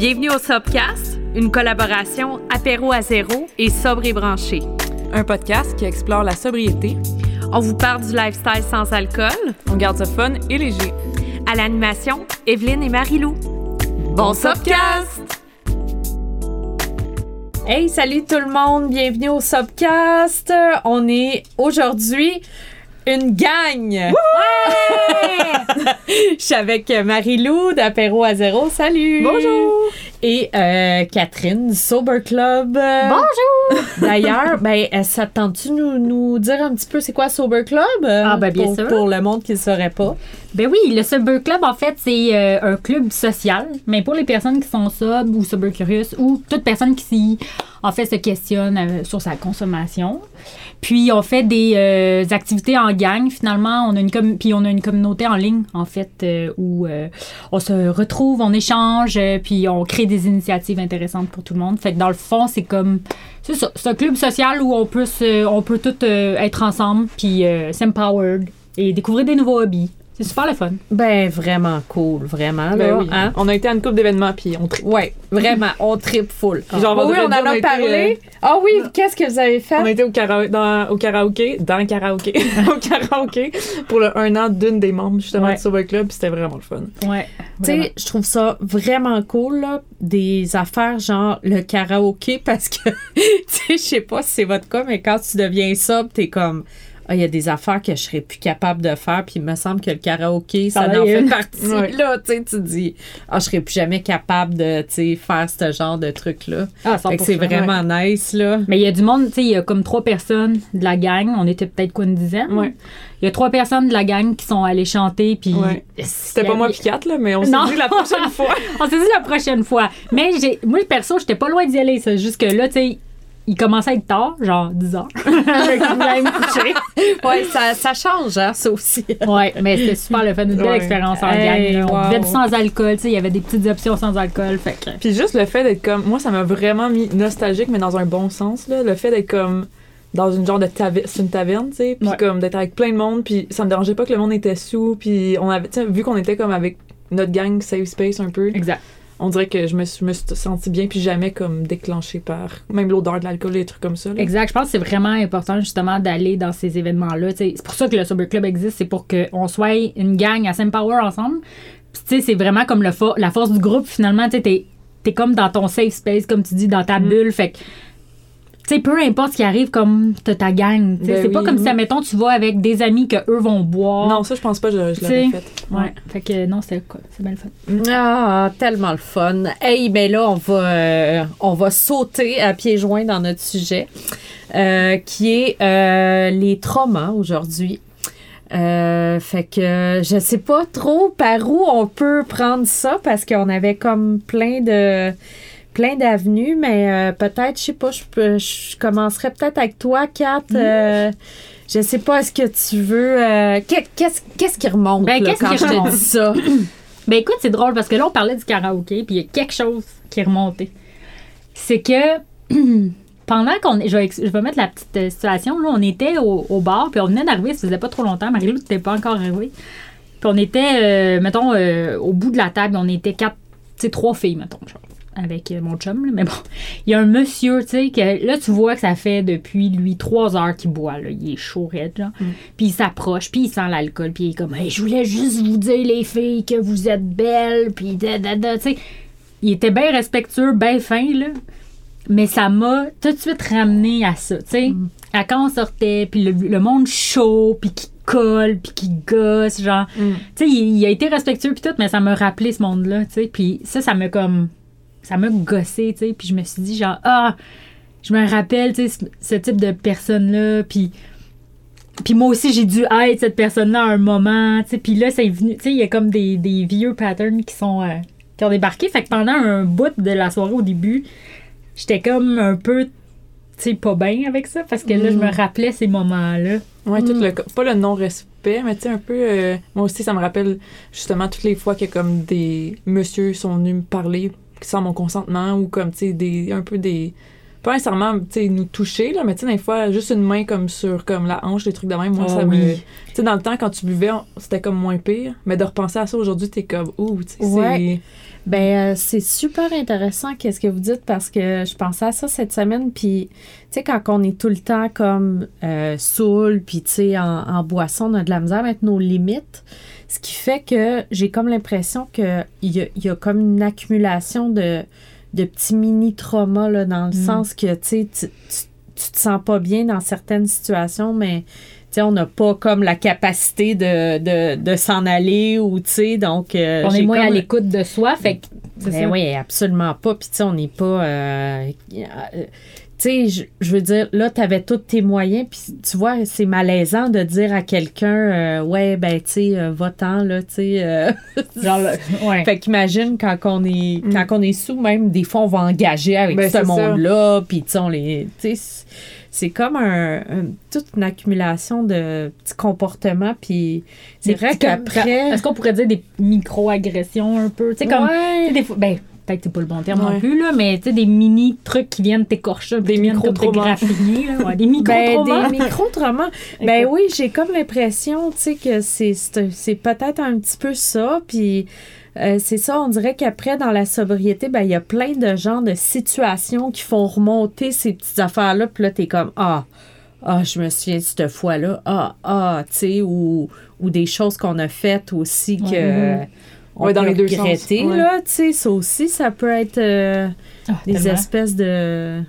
Bienvenue au Sobcast, une collaboration apéro à zéro et sobre et branché. Un podcast qui explore la sobriété. On vous parle du lifestyle sans alcool. On garde ça fun et léger. À l'animation, Evelyne et Marie-Lou. Bon Sobcast! Hey, salut tout le monde, bienvenue au Sobcast. On est aujourd'hui une gang. Je suis avec Marie-Lou d'Apéro à zéro. Salut. Bonjour. Et euh, Catherine du Sober Club. Bonjour. D'ailleurs, ben, euh, ça te tente-tu nous, nous dire un petit peu c'est quoi Sober Club? euh, Ah, ben, bien pour, sûr. Pour le monde qui ne saurait pas. Ben oui, le Sober Club, en fait, c'est euh, un club social, mais pour les personnes qui sont sobres ou sober curious ou toute personne qui, en fait, se questionne euh, sur sa consommation. Puis on fait des euh, activités en gang, finalement. On a une puis on a une communauté en ligne, en fait, euh, où on se retrouve, on échange, puis on crée des initiatives intéressantes pour tout le monde. Fait que dans le fond, c'est comme c'est un club social où on peut se, euh, être ensemble, puis s'empowered et découvrir des nouveaux hobbies. C'est super le fun. Ben, vraiment cool, vraiment. Ben là, oui. hein? On a été à une couple d'événements, puis on tri- Ouais, vraiment, on tripe full. Genre, oui, on en on a parlé. Ah oui, qu'est-ce que vous avez fait? On a été au, kara- dans- au karaoké, dans le karaoké, au karaoké, pour le un an d'une des membres, justement, Ouais. du Club, puis c'était vraiment le fun. Ouais. Tu sais, je trouve ça vraiment cool, là, des affaires genre le karaoké, parce que, tu sais, je sais pas si c'est votre cas, mais quand tu deviens sobre, t'es comme, ah, il y a des affaires que je serais plus capable de faire, puis il me semble que le karaoké, ça Ça en fait une. partie, Ouais. là, tu sais, tu dis, ah, je serais plus jamais capable de, tu sais, faire ce genre de truc-là. Ah, c'est 100%. vraiment nice, là. Mais il y a du monde, tu sais, il y a comme trois personnes de la gang. On était peut-être quoi, une dizaine? Ouais. Il y a trois personnes de la gang qui sont allées chanter, puis... Ouais. C'était pas moi puis Kat, là, mais on s'est dit la prochaine fois. On s'est dit la prochaine fois. Mais j'ai, moi, perso, j'étais pas loin d'y aller. C'est juste que là, tu sais, il commençait à être tard, genre 10 heures. Ouais, ça, ça change, hein, ça aussi. Ouais, mais c'était super le fun. Une belle Ouais. expérience en Hey, gang. On buvait sans alcool, tu sais, il y avait des petites options sans alcool. Fait que. Puis juste le fait d'être comme. Moi, ça m'a vraiment mis nostalgique, mais dans un bon sens, là. Le fait d'être comme. Dans une genre de taverne, c'est une taverne, tu sais. Puis Ouais. comme d'être avec plein de monde, puis ça me dérangeait pas que le monde était sous, puis on avait. Tu sais, vu qu'on était comme avec notre gang Safe Space un peu, Exact. On dirait que je me, suis- je me suis sentie bien, puis jamais comme déclenchée par. Même l'odeur de l'alcool et des trucs comme ça, là. Exact. Je pense que c'est vraiment important justement d'aller dans ces événements-là. C'est pour ça que le Sober Club existe, c'est pour qu'on soit une gang à s'empower ensemble. Puis tu sais, c'est vraiment comme le fo- la force du groupe finalement. Tu sais, t'es es comme dans ton safe space, comme tu dis, dans ta Mm. bulle. Fait que, tu sais, peu importe ce qui arrive, comme t'as ta gang. Ben c'est pas oui. comme si, admettons, tu vas avec des amis que eux vont boire. Non, ça, je pense pas que je, je l'aurais fait. Ouais. Fait que non, c'est cool. C'est bien le fun. Ah, tellement le fun. Hey, ben là, on va, euh, on va sauter à pieds joints dans notre sujet, euh, qui est euh, les traumas aujourd'hui. Euh, fait que je sais pas trop par où on peut prendre ça parce qu'on avait comme plein de plein d'avenues, mais euh, peut-être, je sais pas, je, je commencerai peut-être avec toi, Kat. Euh, je sais pas, est-ce que tu veux. euh, qu'est- qu'est-ce, qu'est-ce qui remonte Ben, là, qu'est-ce quand qui je te dis ça? Ben écoute, c'est drôle parce que là, on parlait du karaoké, puis il y a quelque chose qui est remonté. C'est que pendant qu'on. Je vais, je vais mettre la petite situation. Là, on était au, au bar, puis on venait d'arriver, ça faisait pas trop longtemps. Marie-Lou n'était pas encore arrivée. Puis on était, mettons, au bout de la table, on était quatre, tu sais, trois filles, mettons, genre, avec euh, mon chum. là. Mais bon, il y a un monsieur, tu sais, que là, tu vois que ça fait depuis lui trois heures qu'il boit, là. Il est chaud, raide, genre. Puis il s'approche, puis il sent l'alcool, puis il est comme, hey, je voulais juste vous dire, les filles, que vous êtes belles, puis da, da, da, tu sais. Il était bien respectueux, bien fin, là. Mais ça m'a tout de suite ramené à ça, tu sais. À quand on sortait, puis le, le monde chaud, puis qui colle, puis qui gosse, genre. Mm. Tu sais, il, il a été respectueux, puis tout, mais ça m'a rappelé ce monde-là, tu sais. Puis ça, ça m'a comme. Ça m'a gossé, tu sais. Puis je me suis dit, genre, ah, je me rappelle, tu sais, ce, type de personne-là, puis. Puis moi aussi, j'ai dû être cette personne-là à un moment, tu sais. Puis là, c'est venu, tu sais, il y a comme des, des vieux patterns qui sont. euh, qui ont débarqué. Fait que pendant un bout de la soirée au début, j'étais comme un peu, tu sais, pas bien avec ça, parce que là, je me rappelais ces moments-là. Ouais, tout le, pas le non-respect, mais tu sais, un peu. euh, moi aussi, ça me rappelle justement toutes les fois que comme des monsieur sont venus me parler sans mon consentement ou comme, tu sais, des, un peu des. Pas nécessairement, tu sais, nous toucher, là, mais tu sais, des fois, juste une main comme sur comme la hanche, des trucs de même, moi, Ah ça me. Tu sais, dans le temps, quand tu buvais, c'était comme moins pire, mais de repenser à ça aujourd'hui, t'es comme, ouh, tu sais, Ouais. Ben, euh, c'est super intéressant qu'est-ce que vous dites parce que je pensais à ça cette semaine. Puis, tu sais, quand on est tout le temps comme euh, saoul, puis tu sais, en, en boisson, on a de la misère à mettre nos limites. Ce qui fait que j'ai comme l'impression qu'il y a, y a comme une accumulation de, de petits mini-traumas, là, dans le Mm. sens que, tu sais, tu, tu- tu te sens pas bien dans certaines situations, mais tu sais, on n'a pas comme la capacité de, de, de s'en aller ou, tu sais, donc... euh, On est moins à l'écoute de soi, fait que ben oui, absolument pas. Puis, tu sais, on n'est pas. euh, euh, tu sais, je, je veux dire, là, tu avais tous tes moyens, puis tu vois, c'est malaisant de dire à quelqu'un, euh, ouais, ben, tu sais, euh, va-t'en, là, tu sais. euh. Ouais. fait qu'imagine quand on est Mm. quand on est sous, même, des fois, on va engager avec Ben, ce monde-là, puis, tu sais, on les. Tu sais, c'est- comme un, un- toute une accumulation de petits comportements, puis c'est vrai qu'après. Est-ce qu'on pourrait dire des micro-agressions un peu? Tu sais, comme. Ouais. des fois. Ben, peut-être que c'est pas le bon terme non plus, là, mais tu sais, des mini trucs qui viennent t'écorcher, Des là. Ouais, des Ben, micro-traumas. des micro-traumas. ben oui, j'ai comme l'impression, tu sais, que c'est, c'est, peut-être un petit peu ça. Puis euh, c'est ça, on dirait qu'après, dans la sobriété, ben il y a plein de genres de situations qui font remonter ces petites affaires-là. Puis là, t'es comme, ah, ah, je me souviens de cette fois-là. Ah, ah, tu sais, ou, ou des choses qu'on a faites aussi que... On Ouais, dans les deux sens, là, tu sais, ça aussi, ça peut être euh, Ah, des tellement. espèces de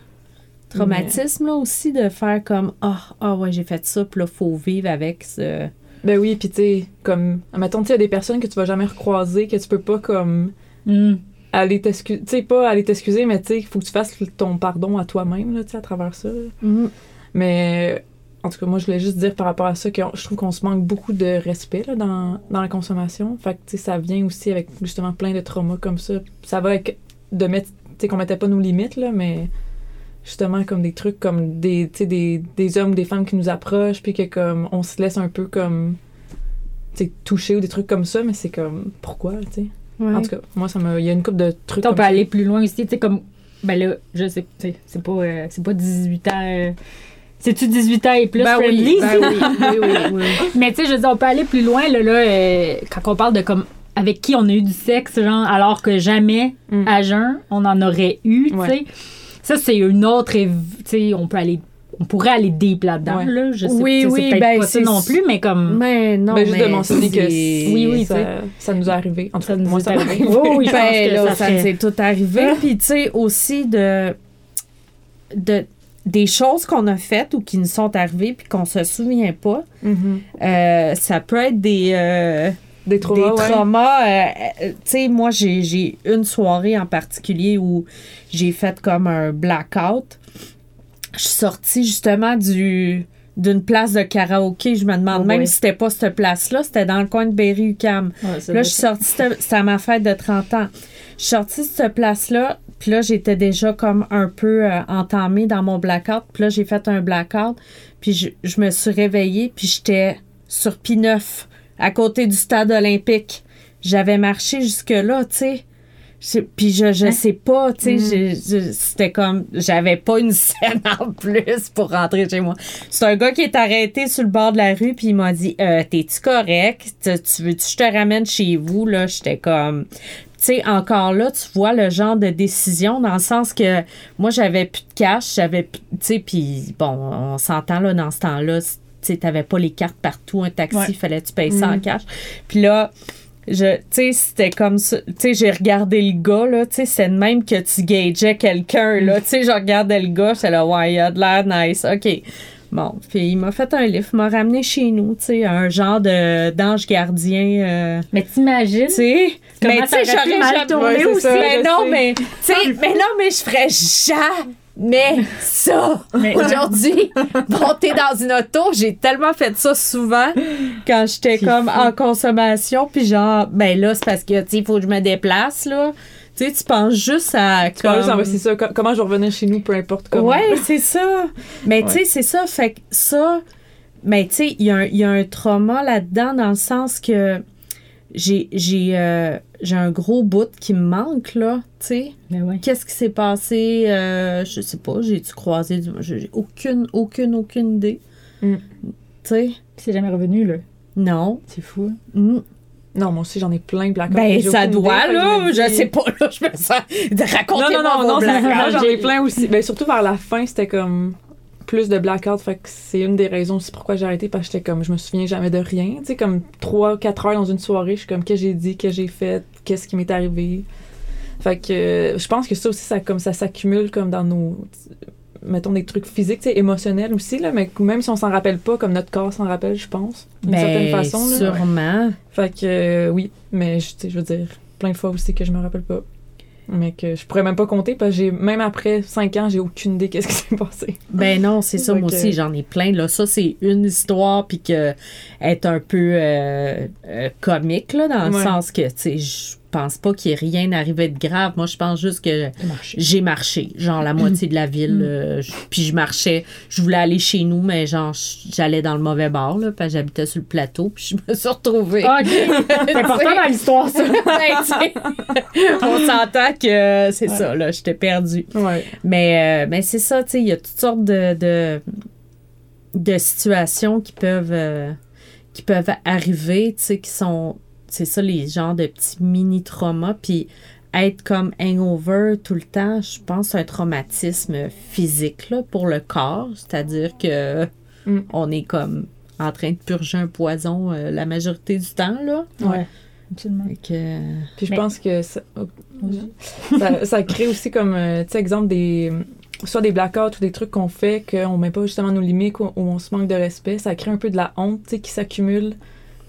traumatisme là aussi de faire comme ah ah ouais j'ai fait ça puis là faut vivre avec ce Ben oui, puis tu sais, comme, mettons, tu il y a des personnes que tu vas jamais recroiser, que tu peux pas, comme, Hmm. aller t'excuser, tu sais, pas aller t'excuser, mais tu sais, il faut que tu fasses ton pardon à toi-même, là, tu sais, à travers ça. là. Mais, en tout cas, moi, je voulais juste dire par rapport à ça que je trouve qu'on se manque beaucoup de respect, là, dans, dans la consommation. Fait que, ça vient aussi avec, justement, plein de traumas comme ça. Ça va avec, de mettre, tu sais, qu'on mettait pas nos limites, là, mais justement, comme des trucs, comme des, tu sais, des, des hommes ou des femmes qui nous approchent, puis que, comme, on se laisse un peu, comme, tu sais, toucher ou des trucs comme ça, mais c'est comme, pourquoi, tu sais? Ouais. En tout cas, moi, ça me. Il y a une couple de trucs. on peut ça. aller plus loin aussi, tu sais, comme. Ben là, je sais, c'est pas, euh, c'est pas 18 ans. euh, C'est-tu 18 ans et plus Ben friendly? oui, ben oui, oui, oui, oui. Mais tu sais, je veux dire, on peut aller plus loin, là, là euh, quand on parle de comme avec qui on a eu du sexe, genre, alors que jamais, Mm. à jeun, on en aurait eu, tu sais. Ouais. Ça, c'est une autre, tu sais, on peut aller, on pourrait aller deep là-dedans, Ouais. là. Je sais, Oui, oui, c'est peut-être ben, pas ça non plus, mais comme. mais non Ben, juste mais de mentionner que Oui, oui, ça, ça nous est arrivé. En tout Ça cas, nous moi, est ça m'est arrivé. Oui, oui, je pense ben que là ça ça serait- s'est tout arrivé puis tu sais aussi de de des choses qu'on a faites ou qui nous sont arrivées puis qu'on se souvient pas Mhm. euh, ça peut être des euh, Des traumas. des traumas. euh, euh, tu sais, moi, j'ai une soirée en particulier où j'ai fait comme un blackout. Je suis sortie justement du d'une place de karaoké. Je me demande Oh même si c'était pas cette place-là. C'était dans le coin de Berry-UQAM. Ouais, ça Là, je suis sortie, c'était à ma fête de 30 ans. Je suis sortie de cette place-là, puis là, j'étais déjà comme un peu euh, entamée dans mon blackout. Puis là, j'ai fait un blackout, puis je, je me suis réveillée, puis j'étais sur P9, à côté du stade olympique. J'avais marché jusque-là, tu sais. Puis je, je Hein? sais pas, tu sais, Mm. c'était comme, j'avais pas une scène en plus pour rentrer chez moi. C'est un gars qui est arrêté sur le bord de la rue, puis il m'a dit, euh, t'es-tu correct? Tu tu veux-tu que je te ramène chez vous? Là, j'étais comme, tu sais, encore là, tu vois le genre de décision dans le sens que moi, j'avais plus de cash, j'avais, tu sais, puis bon, on s'entend là dans ce temps-là, tu sais, t'avais pas les cartes partout, un taxi, Ouais. fallait que tu payes ça en Mhm. cash? Puis là, je, tu sais, c'était comme ça. Tu sais, j'ai regardé le gars, là, tu sais, c'est de même que tu gageais quelqu'un, là. Tu sais, je regardais le gars, j'étais là, ouais, il a de l'air nice, OK. Bon, puis il m'a fait un lift, m'a ramené chez nous, tu sais, un genre de d'ange gardien, euh, Mais t'imagines? tu sais? Mais tu sais, j'aurais jamais- c'est aussi, Mais je non, mais, tu sais, mais non, mais je ferais jamais ça. Mais- Aujourd'hui, monter dans une auto, j'ai tellement fait ça souvent quand j'étais comme fou. en consommation, puis genre, ben là, c'est parce que, tu sais, il faut que je me déplace, là. Tu sais, tu penses juste à. Tu comme- ça. co- Comment je vais revenir chez nous, peu importe comment. Ouais, c'est ça. Mais tu sais, c'est ça. Fait que ça, mais tu sais, il y, a un- il y a un trauma là-dedans dans le sens que j'ai j'ai euh, j'ai un gros bout qui me manque, là. Tu sais, ouais. qu'est-ce qui s'est passé? Euh, je sais pas, j'ai-tu croisé du. J'ai aucune, aucune, aucune idée. Mm. Tu sais, C'est jamais revenu, là. non. C'est fou. hein. Mm. Non, moi aussi, j'en ai plein de blackouts. Ben, J'ai ça doit, idée, là. Je dis- sais pas, là. Je me sens. Non, Racontez-moi non, non, non, ça. blackouts. J'en ai plein aussi. Ben, surtout vers la fin, c'était comme plus de blackout. Fait que c'est une des raisons aussi pourquoi j'ai arrêté parce que j'étais comme, je me souviens jamais de rien. Tu sais, comme 3-4 heures dans une soirée, je suis comme, qu'est-ce que j'ai dit, qu'est-ce que j'ai fait, qu'est-ce qui m'est arrivé. Fait que euh, je pense que ça aussi, ça, comme, ça s'accumule comme dans nos. Mettons des trucs physiques, émotionnels aussi, là, mais même si on s'en rappelle pas, comme notre corps s'en rappelle, je pense, d'une certaine Ben, façon. Là. sûrement. Fait que euh, oui, mais je veux dire, plein de fois aussi que je me rappelle pas. Mais que je pourrais même pas compter parce que j'ai, même après 5 ans, j'ai aucune idée qu'est-ce qui s'est passé. Ben non, c'est ça, moi aussi, j'en ai plein. Là. Ça, c'est une histoire, puis que est un peu euh, euh, comique, là, dans le sens que, tu sais, pense pas qu'il y ait rien arrivé de grave. Moi, je pense juste que j'ai marché, genre la moitié de la ville. Mm. euh, je- puis je marchais, je voulais aller chez nous, mais genre, j'allais dans le mauvais bar, là, parce que j'habitais sur le plateau, puis je me suis retrouvée. OK. C'est important dans l'histoire, ça. Ben, on s'entend que c'est ça, là, j'étais perdue. Ouais. Mais, euh, mais c'est ça, tu sais, il y a toutes sortes de, de, de situations qui peuvent, euh, qui peuvent arriver, tu sais, qui sont, c'est ça, les genres de petits mini-traumas. Puis être comme hangover tout le temps, je pense que c'est un traumatisme physique là, pour le corps. C'est-à-dire que Mm. on est comme en train de purger un poison euh, la majorité du temps, là. Ouais. Absolument. Que, Puis je Mais- pense que ça, oh, ça, ça crée aussi comme, euh, tu sais, exemple, des, soit des blackouts ou des trucs qu'on fait qu'on met pas justement nos limites ou, ou on se manque de respect. Ça crée un peu de la honte, tu sais, qui s'accumule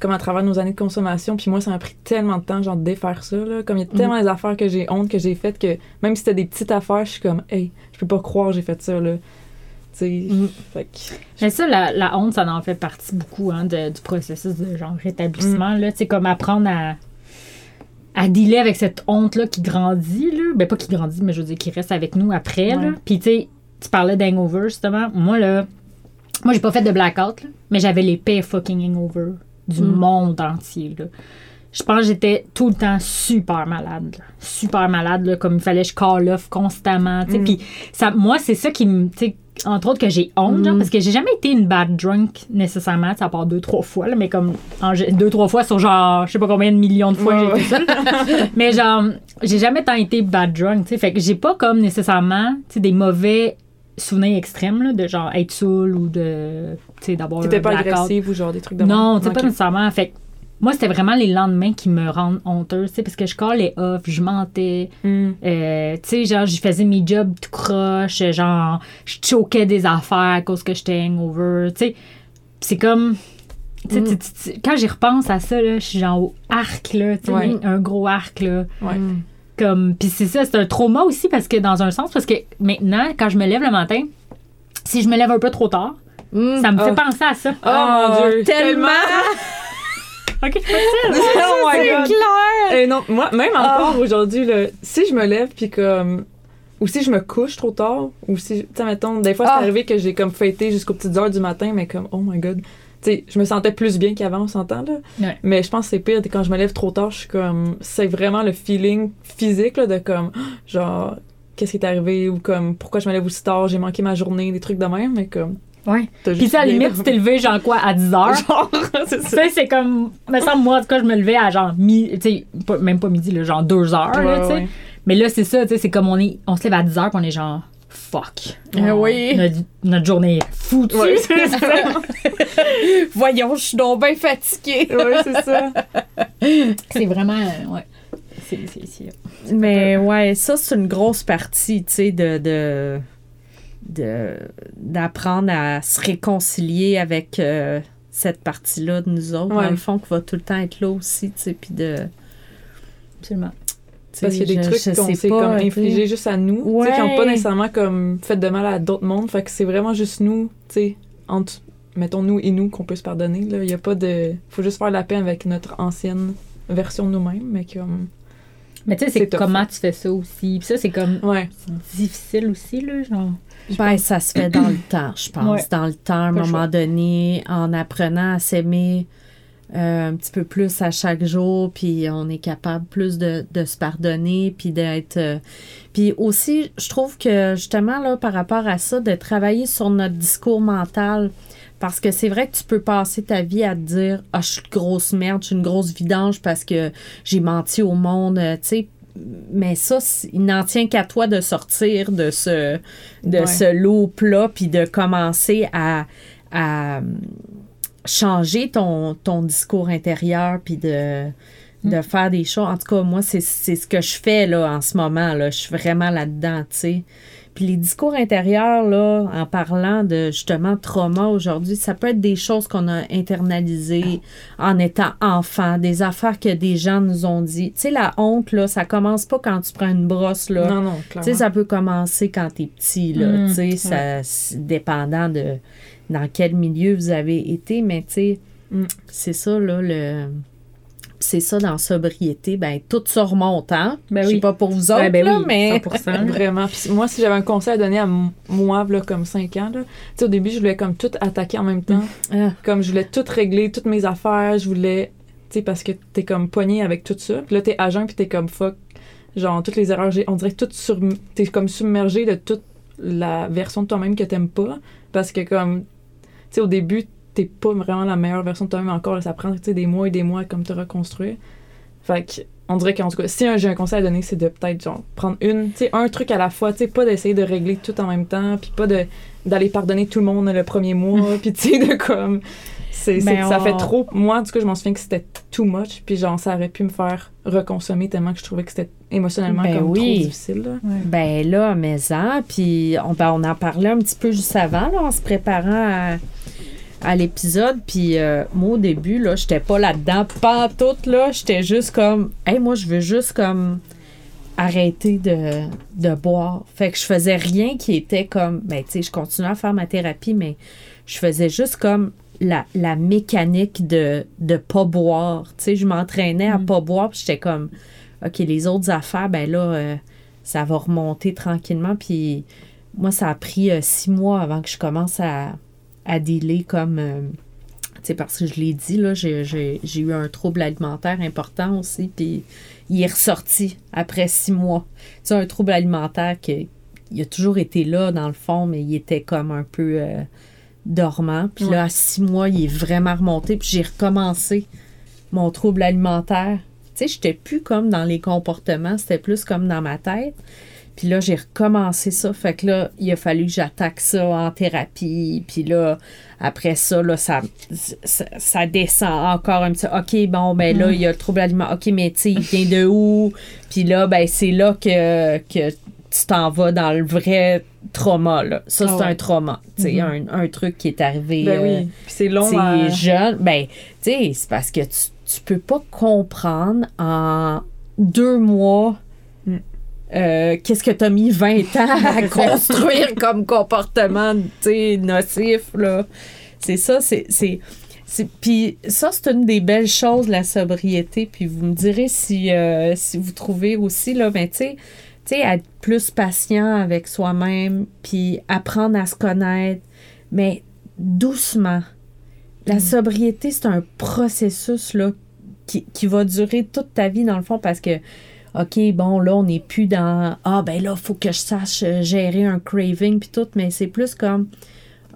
comme à travers nos années de consommation. Puis moi, ça m'a pris tellement de temps, genre, de défaire ça, là. Comme il y a tellement des affaires que j'ai honte, que j'ai faites, que même si c'était des petites affaires, je suis comme, hey, je peux pas croire que j'ai fait ça, là. Tu sais, Mm. fait que... Mais ça, la, la honte, ça en fait partie beaucoup hein, de- du processus de genre rétablissement. là. C'est comme apprendre à, à dealer avec cette honte-là qui grandit. Là. Ben, pas qui grandit, mais je veux dire qui reste avec nous après. là. Puis, tu sais, tu parlais d'hangover, justement. Moi, là, moi, j'ai pas fait de blackout, là, mais j'avais l'épée fucking hangover du Mm. monde entier. Là. Je pense que j'étais tout le temps super malade. là. Super malade, là, comme il fallait que je call off constamment. Mm. Moi, c'est ça qui me. Entre autres, que j'ai honte, genre, Mm. parce que j'ai jamais été une bad drunk nécessairement, à part deux, trois fois, là, mais comme en deux, trois fois sur genre, je sais pas combien de millions de fois j'ai été ça. mais genre, j'ai jamais tant été bad drunk, tu sais. Fait que j'ai pas comme nécessairement, tu sais, des mauvais souvenirs extrêmes, là, de genre être saoul ou de, tu sais, d'avoir T'étais pas agressive ou genre des trucs de Non, même? c'est pas nécessairement. Fait moi, c'était vraiment les lendemains qui me rendent honteuse, tu sais, parce que je collais off, je mentais, Mm. euh, tu sais, genre, je faisais mes jobs tout croche, genre, je choquais des affaires à cause que j'étais hangover, tu sais. C'est comme. tu sais, Mm. tu- tu- tu- quand j'y repense à ça, là, je suis genre au arc, là, tu sais, Ouais. un gros arc, là. Ouais. Comme, puis c'est ça, c'est un trauma aussi parce que dans un sens, parce que maintenant, quand je me lève le matin, si je me lève un peu trop tard, Mm. ça me fait Oh. penser à ça. Oh, mon Dieu, tellement! Ok, je oh my God. clair! Non, moi, même encore aujourd'hui, si je me lève puis comme. Ou si je me couche trop tard, ou si. Tu sais, mettons, des fois, c'est Ah. arrivé que j'ai comme fêté jusqu'aux petites heures du matin, mais comme, oh my god. Sais, je me sentais plus bien qu'avant, on s'entend, là. Ouais. Mais je pense que c'est pire quand je me lève trop tard, je suis comme. C'est vraiment le feeling physique, là, de comme. Genre, qu'est-ce qui est arrivé, ou comme, pourquoi je me lève aussi tard, j'ai manqué ma journée, des trucs de même, mais comme. Ouais. Puis ça, à la limite, tu t'es levé, genre quoi, à 10 heures? Genre, c'est Tu ça. sais, c'est comme. Me semble, moi, en tout cas, je me levais à genre. Mi, tu sais, même pas midi, là, genre 2 heures, Ouais, tu sais. ouais. Mais là, c'est ça, tu sais, c'est comme on est. On se lève à 10 heures, puis on est genre. Fuck. Ah oui. Notre, notre journée est foutue. Ouais, c'est ça. Voyons, je suis donc bien fatiguée. Ouais, c'est ça. c'est vraiment. euh, ouais. C'est. c'est- c'est- Mais ouais, ça, c'est une grosse partie, tu sais, de, de, de- d'apprendre à se réconcilier avec euh, cette partie-là de nous autres, Ouais. dans le fond, qui va tout le temps être là aussi, tu sais, puis de... Absolument. Parce qu'il y a des je- trucs qu'on s'est comme infligés juste à nous, tu sais, qui n'ont pas Ouais. nécessairement comme fait de mal à d'autres mondes. Fait que c'est vraiment juste nous, tu sais, entre, mettons, nous et nous qu'on peut se pardonner. Là. Il y a pas de... faut juste faire la paix avec notre ancienne version de nous-mêmes, mais comme... Mais tu sais, c'est comment tu fais ça aussi. Puis ça, c'est comme. Ouais. difficile aussi, là. Genre. Ben, ça se fait dans le temps, je pense. Ouais. Dans le temps, à un moment choix. donné, en apprenant à s'aimer euh, un petit peu plus à chaque jour, puis on est capable plus de, de se pardonner, puis d'être... euh, puis aussi, je trouve que justement, là, par rapport à ça, de travailler sur notre discours mental, Parce que c'est vrai que tu peux passer ta vie à te dire Ah, je suis une grosse merde, je suis une grosse vidange parce que j'ai menti au monde, euh, tu sais. Mais ça, il n'en tient qu'à toi de sortir de ce, de Ouais. ce loop-là, puis de commencer à, à changer ton, ton discours intérieur, puis de, de faire des choses. En tout cas, moi, c'est ce que je fais là, en ce moment. Là. Je suis vraiment là-dedans, tu sais. Puis les discours intérieurs, là, en parlant de justement trauma aujourd'hui, ça peut être des choses qu'on a internalisées en étant enfant, des affaires que des gens nous ont dit. Tu sais, la honte, là, ça commence pas quand tu prends une brosse, là. Non, non, Tu sais, ça peut commencer quand t'es petit, là. Mm, tu sais, ça, c'est dépendant de dans quel milieu vous avez été, mais tu sais, Mm. c'est ça, là, le... C'est ça, dans sobriété, ben, tout ça remonte, hein? Ben Je sais oui. pas pour vous autres, Ouais, ben là, oui, mais... 100%. Vraiment. Puis moi, si j'avais un conseil à donner à moi, là, comme 5 ans, là, tu sais, au début, je voulais comme tout attaquer en même temps. Ah, Comme je voulais tout régler, toutes mes affaires. Je voulais, tu sais, parce que t'es comme pogné avec tout ça. Puis là, t'es jeun, puis t'es comme fuck. Genre, toutes les erreurs, j'ai- on dirait sur. T'es comme submergé de toute la version de toi-même que t'aimes pas. Parce que, comme, au début, t'es pas vraiment la meilleure version de toi-même encore. là, ça prend, des mois et des mois comme te reconstruire. Fait que, on dirait qu'en tout cas, si j'ai un conseil à donner, c'est de peut-être, genre, prendre une, tu sais, un truc à la fois, tu sais, pas d'essayer de régler tout en même temps, puis pas de d'aller pardonner tout le monde le premier mois, puis tu sais, de comme. C'est, ça fait trop. Moi, en tout cas, je m'en souviens que c'était too much, puis genre, ça aurait pu me faire reconsommer tellement que je trouvais que c'était émotionnellement Ben comme oui. trop difficile. Là. Ben là, mais ça, puis on, ben, on en parlait un petit peu juste avant, là, en se préparant à, à l'épisode, puis euh, moi, au début, là, j'étais pas là-dedans, pas en tout, là, j'étais juste comme, hey, moi, je veux juste comme arrêter de, de boire. Fait que je faisais rien qui était comme, ben, tu sais, je continuais à faire ma thérapie, mais je faisais juste comme la, la mécanique de, de pas boire. Tu sais, je m'entraînais à Mm. pas boire, puis j'étais comme, OK, les autres affaires, ben là, euh, ça va remonter tranquillement. Puis moi, ça a pris euh, six mois avant que je commence à, à dealer comme. euh, tu sais, parce que je l'ai dit, là, j'ai, j'ai- j'ai eu un trouble alimentaire important aussi. Puis il est ressorti après six mois. Tu sais, un trouble alimentaire qui il a toujours été là, dans le fond, mais il était comme un peu euh, dormant. Puis là, à six mois, il est vraiment remonté. Puis j'ai recommencé mon trouble alimentaire. Tu sais, j'étais plus comme dans les comportements, c'était plus comme dans ma tête. Puis là, j'ai recommencé ça. Fait que là, il a fallu que j'attaque ça en thérapie. Puis là, après ça, là, ça, ça, ça descend encore un petit OK, bon, ben là, il y a le trouble alimentaire. OK, mais tu sais, il vient de où? Puis là, ben, c'est là que, que tu t'en vas dans le vrai trauma, là. Ça, Ah c'est ouais. un trauma. Tu sais, Mhm. un, un truc qui est arrivé. Ben euh, oui. Puis c'est long c'est jeune. Ben, tu sais, c'est parce que tu, tu peux pas comprendre en deux mois Mm. Euh, qu'est-ce que tu as mis 20 ans à construire comme comportement, nocif. C'est ça, c'est... Puis ça, c'est une des belles choses, la sobriété. Puis vous me direz si, euh, si vous trouvez aussi, là, ben, tu sais, tu sais, être plus patient avec soi-même, puis apprendre à se connaître, mais doucement. La Mm. sobriété, c'est un processus là, qui, qui va durer toute ta vie, dans le fond, parce que, OK, bon, là, on n'est plus dans Ah, ben là, il faut que je sache euh, gérer un craving, puis tout, mais c'est plus comme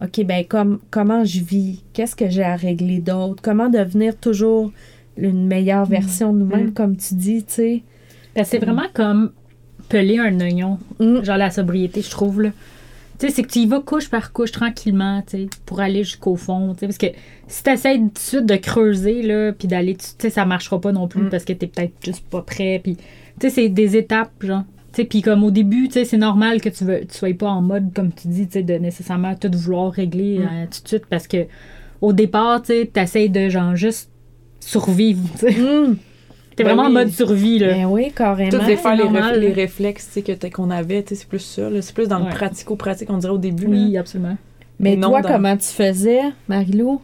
OK, ben, comme, comment je vis? Qu'est-ce que j'ai à régler d'autre? Comment devenir toujours une meilleure version de nous-mêmes, Mm. comme tu dis, tu sais? Que c'est vraiment comme peler un oignon, Mm. genre la sobriété, je trouve. Là. Tu sais, c'est que tu y vas couche par couche tranquillement, tu sais, pour aller jusqu'au fond. tu sais, Parce que si tu essaies tout de suite de creuser, là, puis d'aller, tu sais, ça marchera pas non plus Mm. parce que t'es peut-être juste pas prêt. Puis, tu sais, c'est des étapes, genre. Tu sais, puis comme au début, tu sais, c'est normal que tu veux, tu sois pas en mode, comme tu dis, tu sais, de nécessairement tout vouloir régler Mm. euh, tout de suite parce que au départ, tu sais, t'essayes de, genre, juste survivre, tu sais. Mm. T'es Ben vraiment en mode survie, là. Ben oui, carrément. Tout les, normal, réf- les réflexes tu sais, que t'as- qu'on avait, tu sais, c'est plus ça. là. C'est plus dans Ouais. le pratico-pratique, on dirait au début. là. Oui, absolument. Mais Non, toi, dans- comment tu faisais, Marilou?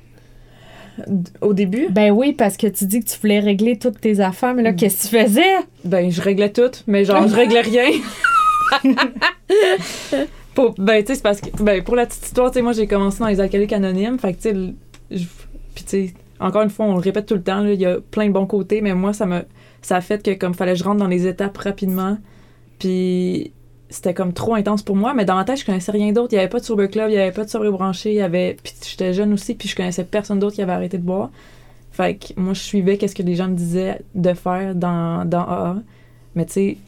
Au début, Ben oui, parce que tu dis que tu voulais régler toutes tes affaires, mais là, qu'est-ce que tu faisais? ben, je réglais tout, mais genre, je réglais rien. pour, ben, tu sais, c'est parce que, ben, pour la petite histoire, tu sais, moi, j'ai commencé dans les alcooliques anonymes, fait que, tu sais, puis, tu sais, encore une fois, on le répète tout le temps, là, il y a plein de bons côtés, mais moi, ça me, ça a fait que, comme, fallait que je rentre dans les étapes rapidement, puis c'était comme trop intense pour moi, mais dans ma tête, je connaissais rien d'autre. Il y avait pas de sober club, il y avait pas de sobre branché, il y avait. Puis j'étais jeune aussi, puis je connaissais personne d'autre qui avait arrêté de boire. Fait que moi, je suivais qu'est-ce que les gens me disaient de faire dans, dans AA. Mais tu sais,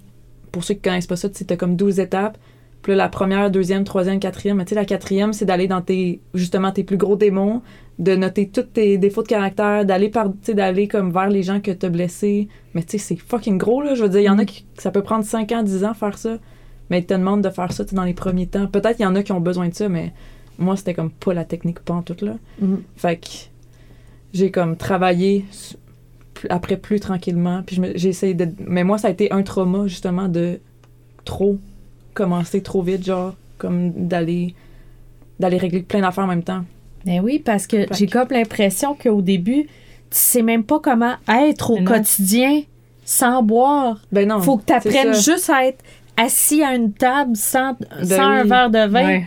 pour ceux qui connaissent pas ça, tu sais, t'as comme 12 étapes. Puis là, la première, deuxième, troisième, quatrième. Mais tu sais, la quatrième, c'est d'aller dans tes, justement, tes plus gros démons, de noter tous tes défauts de caractère, d'aller par, tu sais, d'aller comme vers les gens que t'as blessés. Mais tu sais, c'est fucking gros, là. Je veux dire, il y en a qui, ça peut prendre 5 ans, 10 ans faire ça. Mais ils te demandent de faire ça, dans les premiers temps. Peut-être qu'il y en a qui ont besoin de ça, mais moi, c'était comme pas la technique pas en tout, là. Mhm. Fait que j'ai comme travaillé après plus tranquillement. Puis j'ai essayé de. Mais moi, ça a été un trauma, justement, de trop commencer trop vite, genre, comme d'aller d'aller régler plein d'affaires en même temps. Ben oui, parce que j'ai comme l'impression qu'au début, tu sais même pas comment être au quotidien sans boire. Ben non. Faut que tu apprennes juste à être assis à une table sans, Ben sans un verre de vin. Ouais.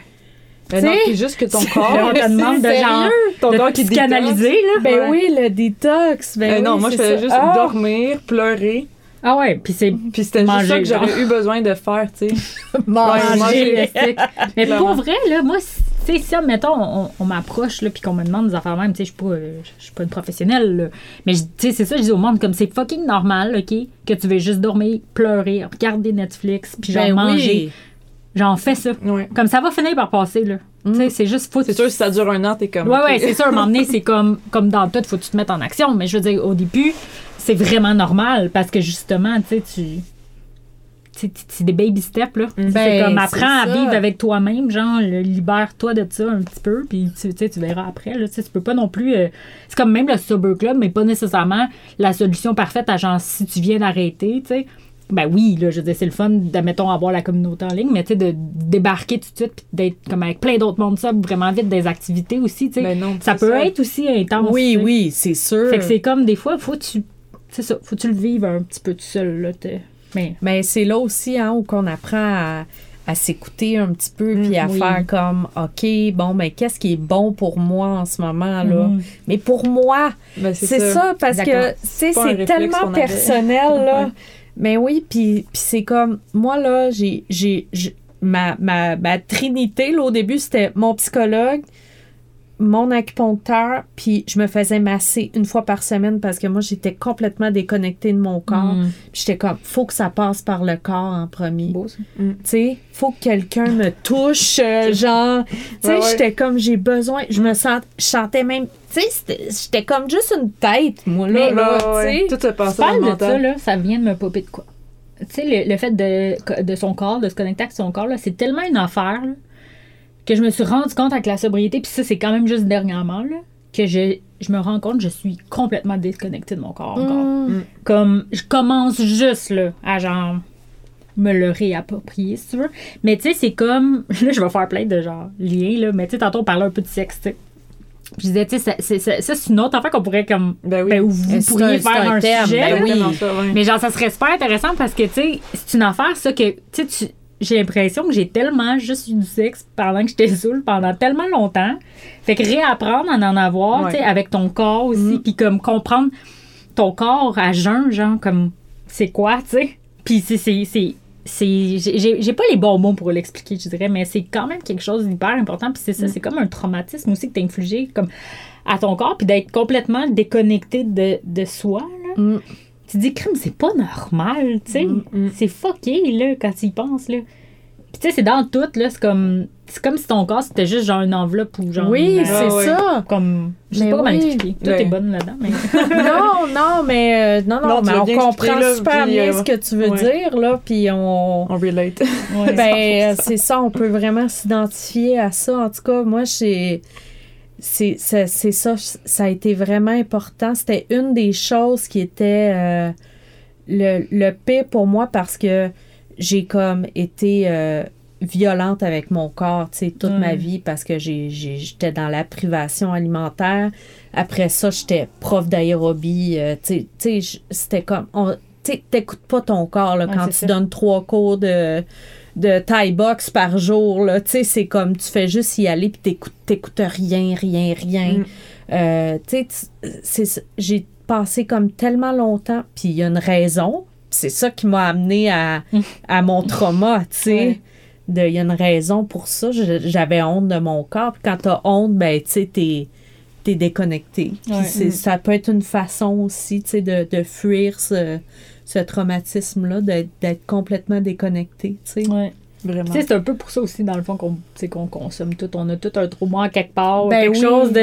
Ben non, sais? puis juste que ton corps. on te demande de genre ton de corps qui psychanalyser, là. Ben Ouais. oui, le détox. Ben Ben non, moi, je c'est faisais ça. juste Ah! dormir, pleurer. Ah ouais, puis c'est Puis c'était juste Manger, ça que j'aurais eu besoin de faire, tu sais. Manger. Mais pour vrai, là, moi, sais, ça, mettons, on, on m'approche, là, puis qu'on me demande des affaires même, tu sais, je suis pas, euh, pas une professionnelle, là. Mais, tu sais, c'est ça, je dis au monde, comme c'est fucking normal, OK, que tu veux juste dormir, pleurer, regarder Netflix, puis genre Ben manger. oui. Genre, fais ça. Comme ça va finir par passer, là. Mm. Tu sais, c'est juste, faut C'est sûr, si ça dure un an, t'es comme. Ouais, ok. ouais, c'est sûr. À un moment donné, c'est comme, comme dans tout, faut que tu te mettes en action. Mais je veux dire, au début, c'est vraiment normal parce que justement, tu sais, tu. C'est des baby steps, là. Mm. c'est Ben, comme apprends à vivre avec toi-même, genre, libère-toi de ça un petit peu, puis tu, tu verras après, là. Tu peux pas non plus. euh, c'est comme même le Sober Club, mais pas nécessairement la solution parfaite à genre, si tu viens d'arrêter, tu sais. Ben oui, là, je veux dire, c'est le fun de, mettons, avoir la communauté en ligne, mais tu sais, de débarquer tout de suite, puis d'être comme avec plein d'autres mondes, ça, vraiment vite, des activités aussi, tu sais. Ben Ça peut être aussi intense. Oui, oui, c'est sûr. Fait que c'est comme des fois, faut tu. C'est ça, faut que tu le vives un petit peu tout seul, là. Mais. Mais c'est là aussi hein, où qu'on apprend à, à s'écouter un petit peu puis à oui. faire comme OK, bon, mais qu'est-ce qui est bon pour moi en ce moment là Mhm. Mais pour moi, Ben, c'est ça. parce que c'est tellement personnel là. Mais oui, puis puis c'est comme moi là, j'ai- ma, ma, ma trinité là au début c'était mon psychologue mon acupuncteur, puis je me faisais masser une fois par semaine parce que moi, j'étais complètement déconnectée de mon corps. Mm. Puis j'étais comme, faut que ça passe par le corps en premier. Beau, ça. Tu sais, faut que quelqu'un me touche, euh, genre, tu sais, Ouais, ouais. j'étais comme, j'ai besoin, je me sens, je chantais même, tu sais, j'étais comme juste une tête, moi, là, Mais là, là, ouais, tu sais. tout se passe dans le de ça, mental. là, ça vient de me popper de quoi? Tu sais, le, le fait de, de son corps, de se connecter avec son corps, là, c'est tellement une affaire là, que je me suis rendu compte avec la sobriété, puis ça, c'est quand même juste dernièrement, là, que je, je me rends compte que je suis complètement déconnectée de mon corps encore. Mm. Comme, je commence juste, là, à genre me le réapproprier, si tu veux. Mais tu sais, c'est comme. Là, je vais faire plein de genre liens, là. Mais tu sais, tantôt, on parlait un peu de sexe, tu sais. Puis je disais, tu sais, ça, c'est- ça, ça, c'est une autre affaire qu'on pourrait comme. Ben oui. Ben, où vous C'est pourriez un- c'est faire un un, sujet. ben oui. Ça. Mais genre, ça serait super intéressant parce que, tu sais, c'est une affaire, ça, que, tu sais, tu- j'ai l'impression que j'ai tellement juste eu du sexe pendant que j'étais saoule pendant tellement longtemps. Fait que réapprendre à en avoir, Ouais. tu sais, avec ton corps aussi, puis comme comprendre ton corps à jeun, genre, comme, c'est quoi, tu sais? Puis c'est. c'est- c'est- c'est j'ai- pas les bons mots pour l'expliquer je dirais mais c'est quand même quelque chose d'hyper important puis c'est ça c'est comme un traumatisme aussi que t'as infligé comme à ton corps puis d'être complètement déconnecté de, de soi là Mm. Tu te dis, crime, c'est pas normal, tu sais. mm. C'est fucké, là, quand tu y penses, là. Puis, tu sais, c'est dans tout, là. C'est comme, c'est comme si ton corps, c'était juste genre une enveloppe ou genre. Oui, une- c'est ouais. ça. Comme. Je sais Mais pas comment oui. l'expliquer. Ouais. t'es bonne là-dedans, mais. non, non, mais euh, non, non, Non, mais on comprend là, super puis, bien euh, ce que tu veux ouais. dire, là, puis on... On relate. Ouais. Ben, euh, c'est ça, on peut vraiment s'identifier à ça. En tout cas, moi, j'ai. C'est c'est ça, ça a été vraiment important. C'était une des choses qui était euh, le, le pire pour moi parce que j'ai comme été euh, violente avec mon corps, tu sais, toute ma vie parce que j'étais dans la privation alimentaire. Après ça, j'étais prof d'aérobie. euh, tu sais- c'était comme. on- Tu t'écoutes pas ton corps là, Ouais, quand tu ça. donnes trois cours de de Thai box par jour. Là. Tu sais, c'est comme tu fais juste y aller puis t'écoutes, t'écoutes rien, rien, rien. Mm. Euh, tu sais, j'ai passé comme tellement longtemps, puis il y a une raison c'est ça qui m'a amené à, à mon trauma, tu sais. Ouais. Il y a une raison pour ça. J'avais honte de mon corps. Puis quand t'as honte, ben, tu sais, t'es t'es déconnecté. Puis Ouais. c'est- Ça peut être une façon aussi, tu sais, de, de fuir ce, ce traumatisme-là, d'être d'être complètement déconnecté, tu sais. Ouais. Vraiment. C'est un peu pour ça aussi, dans le fond, qu'on tu sais, qu'on consomme tout. On a tout un trauma à quelque part. Ben quelque oui. chose de,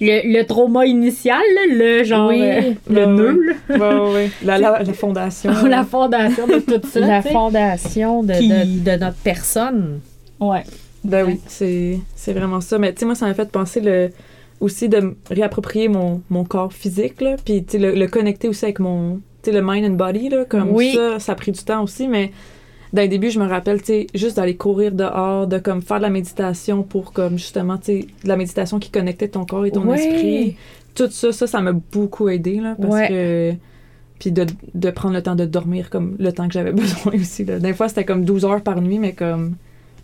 le, le trauma initial, là, le genre, Oui. euh, le nœud, ouais, ouais. La, la, la fondation. la fondation de tout ça. La fondation de, Qui- de, de notre personne. Ouais. Ben oui, c'est c'est vraiment ça. Mais tu sais, moi, ça m'a fait penser le, aussi de me réapproprier mon, mon corps physique, là, puis tu sais, le, le connecter aussi avec mon, sais, le mind and body, là, comme Oui. ça, ça a pris du temps aussi, mais le début, je me rappelle, tu sais, juste d'aller courir dehors, de comme faire de la méditation pour comme justement, tu sais, de la méditation qui connectait ton corps et ton esprit. Tout ça, ça, ça m'a beaucoup aidé, là, parce Ouais. que... Puis de, de prendre le temps de dormir comme le temps que j'avais besoin aussi, là. Des fois, c'était comme 12 heures par nuit, mais comme...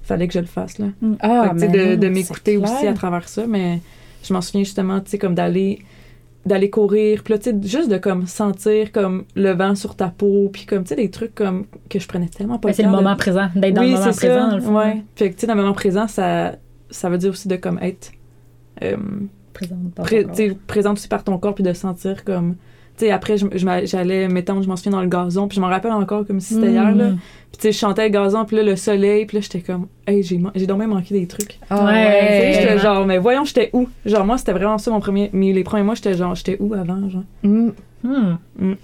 Fallait que je le fasse, là. Ah, Fait que, tu sais, mais de, de m'écouter aussi à travers ça, mais je m'en souviens justement, tu sais, comme d'aller d'aller courir, puis là, tu sais, juste de comme sentir comme le vent sur ta peau, puis comme, tu sais, des trucs comme que je prenais tellement pas c'est le temps de- moment présent, d'être dans oui, le moment présent, ça, dans le ouais. Fait que, tu sais, dans le moment présent, ça, ça veut dire aussi de comme être euh, pré- présente aussi par ton corps, puis de sentir comme... Tu sais, après, j'allais m'étendre, je m'en souviens, dans le gazon, puis je m'en rappelle encore comme si c'était hier, là. Mm. Puis tu sais, je chantais le gazon, puis là, le soleil, puis là, j'étais comme... Hey, j'ai j'ai donc même manqué des trucs. Ah, Ouais. J'étais genre, mais voyons, j'étais où? Genre, moi, c'était vraiment ça mon premier. Mais les premiers mois, j'étais genre, j'étais où avant? Genre, Mm. Hmm.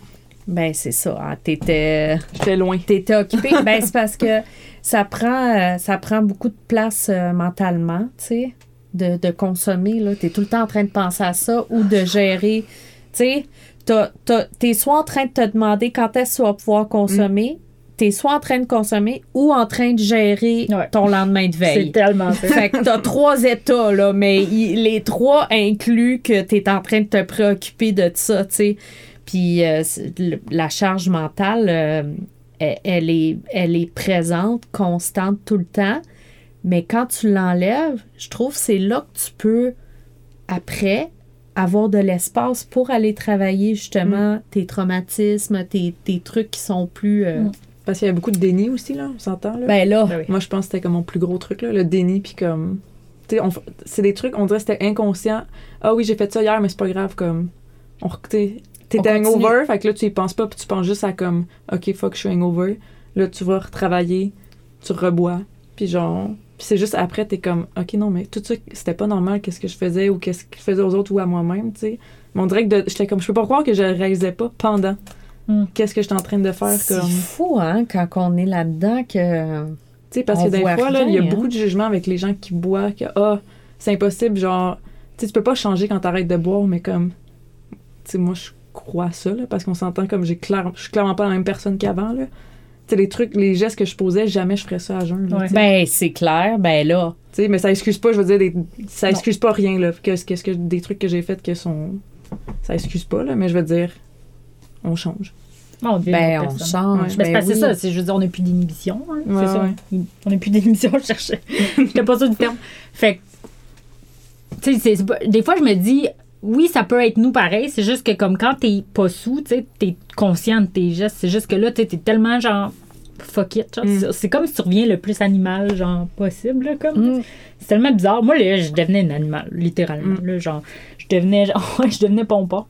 Ben, c'est ça. hein, T'étais. j'étais loin. T'étais occupé. ben, c'est parce que ça prend, euh, ça prend beaucoup de place euh, mentalement, tu sais, de, de consommer. Là. T'es tout le temps en train de penser à ça ou de gérer. Tu sais, t'es soit en train de te demander quand est-ce que tu vas pouvoir consommer, t'es soit en train de consommer ou en train de gérer Ouais. ton lendemain de C'est veille. tellement ça. Fait que t'as trois états, là, mais les trois incluent que t'es en train de te préoccuper de ça, tu sais. Puis euh, c'est- la charge mentale, euh, elle, elle est, elle est présente, constante tout le temps. Mais quand tu l'enlèves, je trouve que c'est là que tu peux, après, avoir de l'espace pour aller travailler justement tes traumatismes, tes, tes trucs qui sont plus... euh, Mm. Parce qu'il y avait beaucoup de déni aussi, là, on s'entend, là. Ben là, Ben oui. Moi, je pense que c'était comme mon plus gros truc, là, le déni, puis comme. C'est des trucs, on dirait que c'était inconscient. Ah oui, j'ai fait ça hier, mais c'est pas grave, comme. On, continue. hangover, fait que là, tu y penses pas, puis tu penses juste à comme, OK, fuck, je suis hangover. Là, tu vas retravailler, tu rebois, puis genre. Puis c'est juste après, t'es comme, OK, non, mais tout ça, c'était pas normal, qu'est-ce que je faisais, ou qu'est-ce que je faisais aux autres, ou à moi-même, tu sais. Mais on dirait que j'étais comme, je peux pas croire que je réalisais pas pendant. Mm. Qu'est-ce que j'étais en train de faire, c'est comme. fou, hein, quand on est là-dedans que... Tu sais, parce On que des fois, là, il y a hein. beaucoup de jugements avec les gens qui boivent, que, ah, c'est impossible, genre, tu sais, tu peux pas changer quand t'arrêtes de boire, mais comme, tu sais, moi, je crois ça, là, parce qu'on s'entend comme, j'ai clair, je suis clairement pas la même personne qu'avant, là. Sais, les trucs, les gestes que je posais, jamais je ferais ça à jeun, là, Ouais. Ben, c'est clair, ben là. Tu sais, mais ça excuse pas, je veux dire, des- ça Non. excuse pas rien, là, qu'est-ce qu'est-ce que, des trucs que j'ai faits que sont, ça excuse pas, là, mais je veux dire, on change. On Ben, une autre on change. Ouais. Ben, ben c'est que oui. ça, c'est, je veux dire, on n'a plus d'inhibition. hein, Ouais, c'est ça. ouais. On n'a plus d'inhibition, je cherchais. J'étais pas sûre du terme. Fait que, tu sais, c'est- c'est pas- des fois, je me dis, oui, ça peut être nous pareil, c'est juste que comme quand t'es pas sous, tu t'es conscient de tes gestes, c'est juste que là, t'es tellement genre, fuck it, Mm. c'est- comme si tu reviens le plus animal, genre, possible, là, comme. Mm. C'est tellement bizarre. Moi, là, je devenais un animal, littéralement. Mm. Là, genre, je devenais, genre, je devenais Pompa.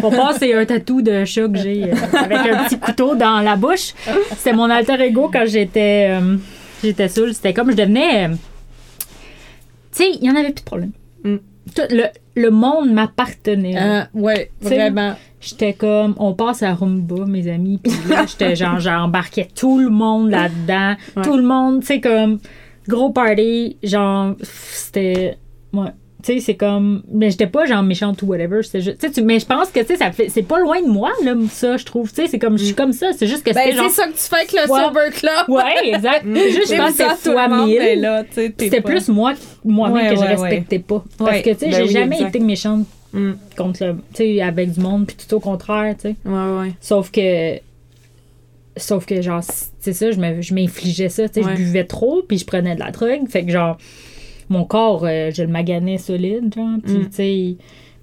Pompa, c'est un tatou de chat que j'ai euh, avec un petit couteau dans la bouche. C'était mon alter ego quand j'étais euh, j'étais saoule. C'était comme je devenais. euh, tu sais, il n'y en avait plus de problème. Tout le, le monde m'appartenait. Hein, ouais, vraiment. J'étais comme, on passe à Rumba, mes amis, puis là, j'étais genre, j'embarquais tout le monde là-dedans. Ouais. Tout le monde, tu sais, comme, gros party, genre, c'était. Ouais. Tu sais, c'est comme. Mais j'étais pas genre méchante ou whatever. Juste. tu mais je pense que, tu sais. C'est pas loin de moi, là, ça, je trouve. Tu sais, c'est comme. Je suis comme ça. C'est juste que Ben, c'était genre. c'est ça que tu fais avec le Ouais. Sober Club. Ouais, exact. C'est juste, je pense que le fois mille. C'était plus moi, moi-même Ouais, que je respectais pas. Parce que, tu sais, Ben j'ai oui, jamais exact. été méchante Mm. contre le. Tu sais, avec du monde, puis tout au contraire, tu sais. Ouais, ouais. Sauf que. Sauf que, genre, c'est ça, je m'infligeais ça. Tu sais, Ouais. je buvais trop, puis je prenais de la drogue. Fait que, genre, mon corps, euh, je le maganais solide, genre. Puis, Mm. tu sais,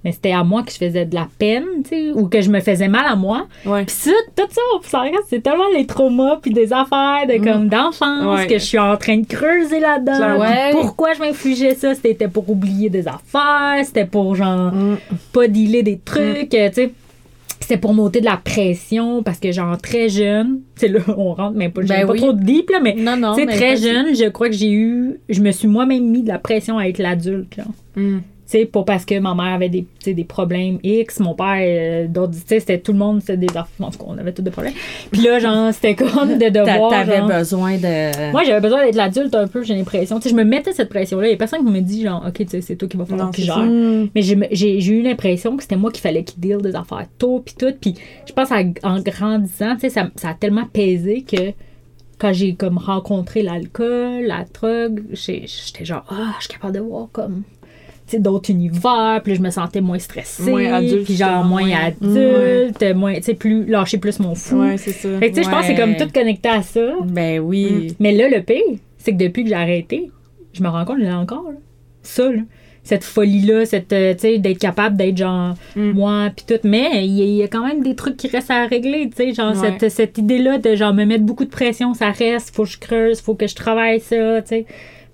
mais c'était à moi que je faisais de la peine, tu sais, ou que je me faisais mal à moi. Puis ça, tout ça, ça reste, c'est tellement les traumas puis des affaires de comme d'enfance Ouais. que je suis en train de creuser là-dedans. Ouais. Pourquoi je m'infligeais ça? C'était pour oublier des affaires, c'était pour genre Mm. pas dealer des trucs, euh, tu sais. C'était pour monter de la pression parce que genre très jeune, tu sais là on rentre mais pas, Ben j'aime pas oui. trop deep là, mais Non, mais très jeune, je crois que j'ai eu, je me suis moi-même mis de la pression à être l'adulte là. Mm. Sais, pas parce que ma mère avait des, des problèmes X, mon père, euh, d'autres, tu sais, c'était tout le monde, c'était des enfants. En tout cas, on avait tous des problèmes. Puis là, genre, c'était comme de devoir. T'avais genre- besoin de. Moi, j'avais besoin d'être l'adulte un peu, j'ai l'impression. Tu sais, je me mettais cette pression-là. Il y a personne qui me dit, genre, OK, tu sais, c'est toi qui vas falloir que c'est gère. ça. Mm. Mais j'ai eu l'impression que c'était moi qui fallait qu'il deal des affaires tôt, puis tout. Puis je pense à- en grandissant, tu sais, ça, ça a tellement pesé que quand j'ai comme rencontré l'alcool, la drogue, j'étais genre, ah, je suis capable de voir comme. D'autres univers, puis là, je me sentais moins stressée, Moins adulte, puis genre moins moins- adulte, moins, tu sais, plus, lâcher plus mon fou. Ouais, c'est ça. Fait que tu sais, je pense que c'est comme tout connecté à ça. Ben oui. Mais là, le pire, c'est que depuis que j'ai arrêté, je me rends compte, je l'ai encore, là. Ça, là. Cette folie-là, cette, euh, tu sais, d'être capable d'être genre Mm. moi, puis tout. Mais il y, y a quand même des trucs qui restent à régler, tu sais. Genre, cette, cette idée-là de genre me mettre beaucoup de pression, ça reste, faut que je creuse, faut que je travaille ça, tu sais.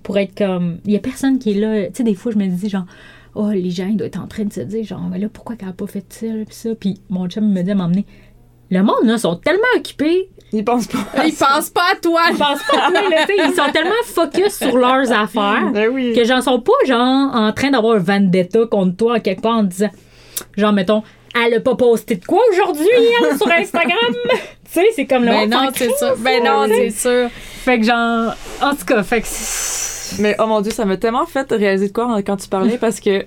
Pour être comme. Il y a personne qui est là. Tu sais, des fois, je me dis genre. Oh, les gens, ils doivent être en train de se dire, genre, mais là, pourquoi qu'elle a pas fait ça, puis ça? Puis mon chum me dit à m'emmener. Le monde, là, sont tellement occupés Ils pensent pas. à Ils ça. pensent pas à toi. ils pensent pas à toi, là, ils sont tellement focus sur leurs affaires Ben oui. que j'en sont pas genre en train d'avoir un vendetta contre toi en quelque part en disant genre mettons elle a pas posté de quoi aujourd'hui sur Instagram? tu sais c'est comme le Ben monde non, c'est ça. Ben non, c'est sûr. fait que genre en tout cas fait que c'est- Mais oh mon dieu, ça m'a tellement fait réaliser de quoi quand tu parlais parce que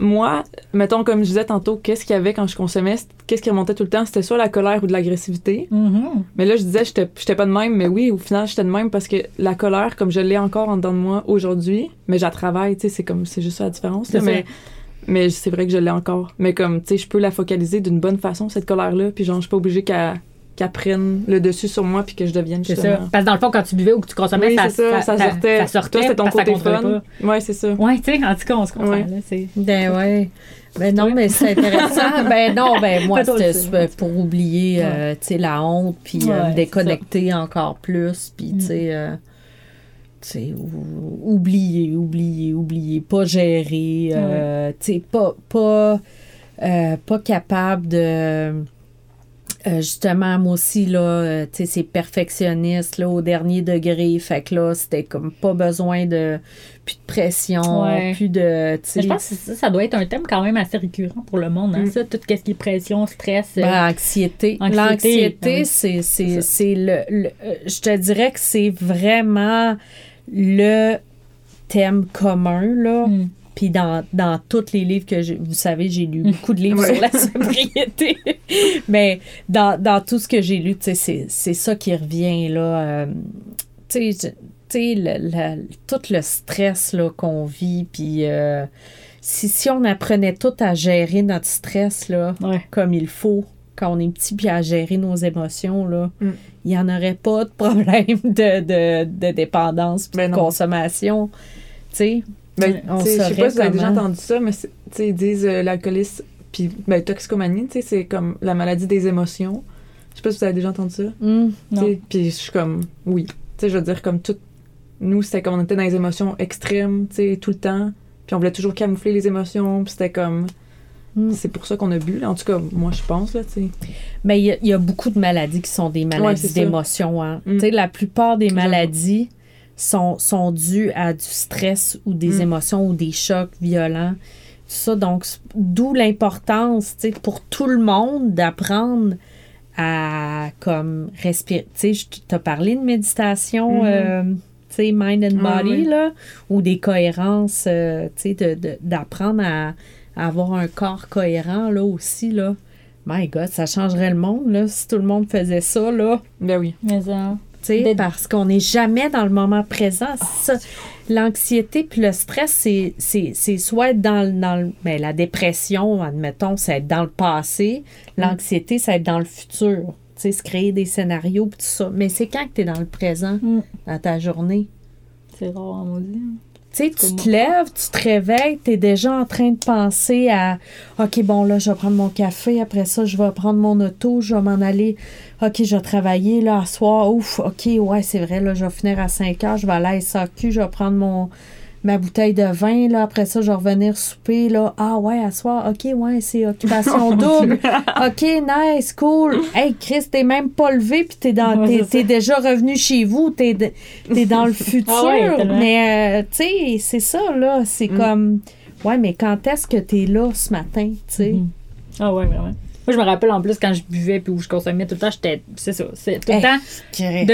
moi, mettons comme je disais tantôt, qu'est-ce qu'il y avait quand je consommais, qu'est-ce qui remontait tout le temps, c'était soit la colère ou de l'agressivité. Mhm. Mais là, je disais, j'étais j'étais pas de même, mais oui, au final, j'étais de même parce que la colère, comme je l'ai encore en dedans de moi aujourd'hui, mais je la travaille, tu sais, c'est comme, c'est juste ça la différence. là, mais mais c'est vrai que je l'ai encore. Mais comme, tu sais, je peux la focaliser d'une bonne façon, cette colère-là, puis genre, je suis pas obligée qu'elle qu'elle prenne le dessus sur moi puis que je devienne c'est ça parce que dans le fond quand tu buvais ou que tu consommais Oui, ça, ça, ça, sortait. ça sortait Toi, c'était ton côté fun. Ouais, c'est ça. ouais tu sais en tout cas on se comprend Ouais. là c'est Ben ouais. Ben non, mais c'est intéressant. ben non, ben moi, c'était pour oublier, euh, tu sais, la honte, puis euh, Ouais, me déconnecter encore plus, puis tu sais, euh, tu sais, ou- oublier, oublier, oublier, pas gérer, euh, tu sais, pas, pas, euh, pas capable de... euh, justement, moi aussi, là, euh, tu sais, c'est perfectionniste, là, au dernier degré. Fait que là, c'était comme pas besoin de... Plus de pression, Ouais. plus de... je pense que ça, ça doit être un thème quand même assez récurrent pour le monde, hein, Mm. ça, tout ce qui est pression, stress. euh, Ben, anxiété. Anxiété, L'anxiété, ah oui. c'est, c'est, C'est le, le- Je te dirais que c'est vraiment le thème commun, là. Mm. Puis dans, dans tous les livres que j'ai. Vous savez, j'ai lu beaucoup de livres sur la sobriété. Mais dans, dans tout ce que j'ai lu, c'est, c'est ça qui revient, là. euh, tu sais, tout le stress là, qu'on vit, puis euh, si, si on apprenait tout à gérer notre stress, là, Ouais. comme il faut quand on est petit puis à gérer nos émotions, là, Mm. il n'y en aurait pas de problème de, de, de dépendance puis Ben de non. consommation. Tu sais, Ben, je sais pas si vous avez déjà entendu ça, mais ils disent euh, l'alcoolisme puis ben, toxicomanie, c'est comme la maladie des émotions. Je sais pas si vous avez déjà entendu ça. sais, Puis je suis comme, oui. Je veux dire, comme tout. Nous, c'était comme on était dans les émotions extrêmes, tout le temps. Puis on voulait toujours camoufler les émotions. Puis c'était comme. Mm. C'est pour ça qu'on a bu. là. En tout cas, moi, je pense, là, tu sais. Mais il y, a- il y a beaucoup de maladies qui sont des maladies ça. d'émotion. Hein. Mm. Tu sais, La plupart des maladies sont, sont dues à du stress ou des Mm. émotions ou des chocs violents. Tout ça, donc, d'où l'importance tu sais, pour tout le monde d'apprendre à comme respirer. Tu sais, je t'ai parlé de méditation, Mhm. euh, tu sais, mind and Ah, body, oui. là, ou des cohérences, euh, tu sais, de- de- d'apprendre à, à avoir un corps cohérent, là, aussi, là. My God, ça changerait le monde, là, si tout le monde faisait ça, là. Ben oui. Mais ça. Tu D'être- parce qu'on n'est jamais dans le moment présent. Ça. L'anxiété puis le stress, c'est, soit être dans, le- dans le- ben, la dépression, admettons, c'est être dans le passé. L'anxiété, c'est être dans le futur. Tu sais, se créer des scénarios puis tout ça. Mais c'est quand que tu es dans le présent, Mm. dans ta journée? C'est rare, on dit. Tu sais, tu te lèves, tu te réveilles, tu es déjà en train de penser à OK, bon, là, je vais prendre mon café, après ça, je vais prendre mon auto, je vais m'en aller. OK, je vais travailler, là, à soir. Ouf, OK, ouais, c'est vrai, là, je vais finir à 5 heures, je vais aller à SAQ, je vais prendre mon ma bouteille de vin, là, après ça, je vais revenir souper, là. Ah ouais, à soir, OK, ouais, c'est occupation double. OK, nice, cool. Hey, Chris, t'es même pas levé, puis t'es dans, Ouais, t'es, t'es déjà revenu chez vous, t'es, de- t'es dans le futur. Ah ouais, mais, euh, tu sais, c'est ça, là, c'est Mm. comme, ouais, mais quand est-ce que t'es là ce matin, tu sais? Mhm. Ah ouais, vraiment. Moi, je me rappelle en plus quand je buvais puis où je consommais tout le temps, j'étais. C'est ça. C'est tout le Hey, temps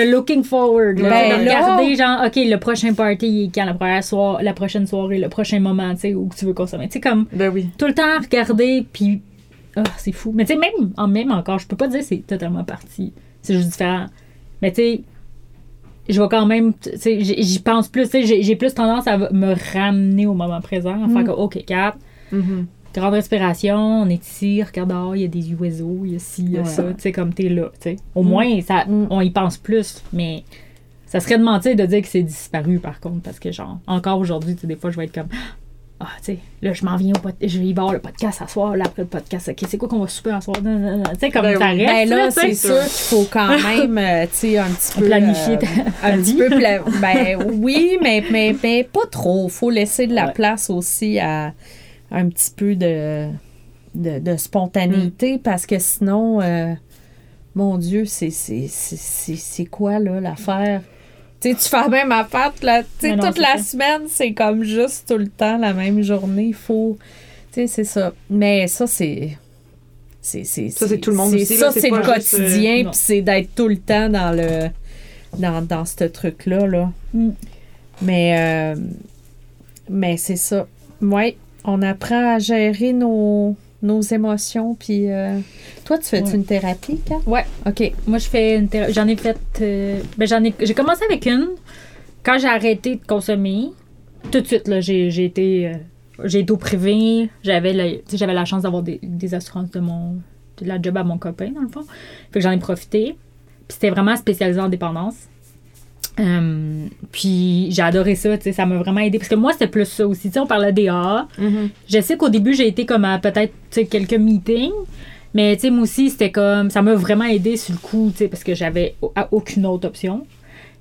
de looking forward. Là, Ben de là- regarder, genre, OK, le prochain party, est quand la, première soir, la prochaine soirée, le prochain moment, tu sais, où tu veux consommer. Tu sais, comme Ben oui. tout le temps regarder, puis. Ah, c'est fou. Mais tu sais, même, en même encore, je peux pas dire que c'est totalement parti. C'est juste différent. Mais tu sais, je vais quand même. Tu sais, j'y pense plus. Tu sais, j'ai- plus tendance à me ramener au moment présent, à faire Mm. que, OK, Cap, Mhm. Grande respiration, on est ici, regarde dehors, il y a des oiseaux, il y a ci, il y a Ouais. ça, tu sais, comme t'es là, tu sais. Au moins, ça, Mm. on y pense plus, mais ça serait de mentir de dire que c'est disparu, par contre, parce que, genre, encore aujourd'hui, tu sais, des fois, je vais être comme, ah, tu sais, là, je m'en viens au podcast, je vais y voir le podcast à soir, là, après le podcast, ok, c'est quoi qu'on va souper à soir, tu sais, comme Ben ça reste, Ben là, c'est sûr qu'il faut quand même, euh, tu sais, un petit peu. Planifier euh, ta- un ta petit peu. pla- ben oui, mais, mais, mais pas trop. faut laisser de la Ouais. place aussi à un petit peu de, de, de spontanéité parce que sinon, euh, mon Dieu, c'est c'est- c'est- c'est- c'est quoi, là, l'affaire? Tu sais, tu fais la même affaire, toute la, non, toute c'est la ça. semaine, c'est comme juste tout le temps la même journée. Il faut. Tu sais, c'est ça. Mais ça, c'est. C'est, c'est, Ça, c'est tout le monde c'est- aussi, Ça, c'est le euh, quotidien, non. puis c'est d'être tout le temps dans le. Dans, dans ce truc-là, là. Mm. Mais. euh, mais c'est ça. Oui, on apprend à gérer nos, nos émotions, puis. euh, toi, tu fais Ouais. une thérapie, Kat? Ouais. OK. Moi, je fais une thérapie. J'en ai fait. euh, ben, j'en ai. J'ai commencé avec une. Quand j'ai arrêté de consommer, tout de suite, là, j'ai, j'ai été. euh, j'ai été au privé. J'avais, tu j'avais la chance d'avoir des, des assurances de mon. de la job à mon copain, dans le fond. Fait que j'en ai profité. Puis c'était vraiment spécialisé en dépendance. Euh, puis j'ai adoré ça, tu sais, ça m'a vraiment aidé. Parce que moi, c'était plus ça aussi. Tu sais, on parlait des AA. Mhm. Je sais qu'au début, j'ai été comme à peut-être quelques meetings. Mais tu sais, moi aussi, c'était comme. Ça m'a vraiment aidé sur le coup, tu sais, parce que j'avais aucune autre option.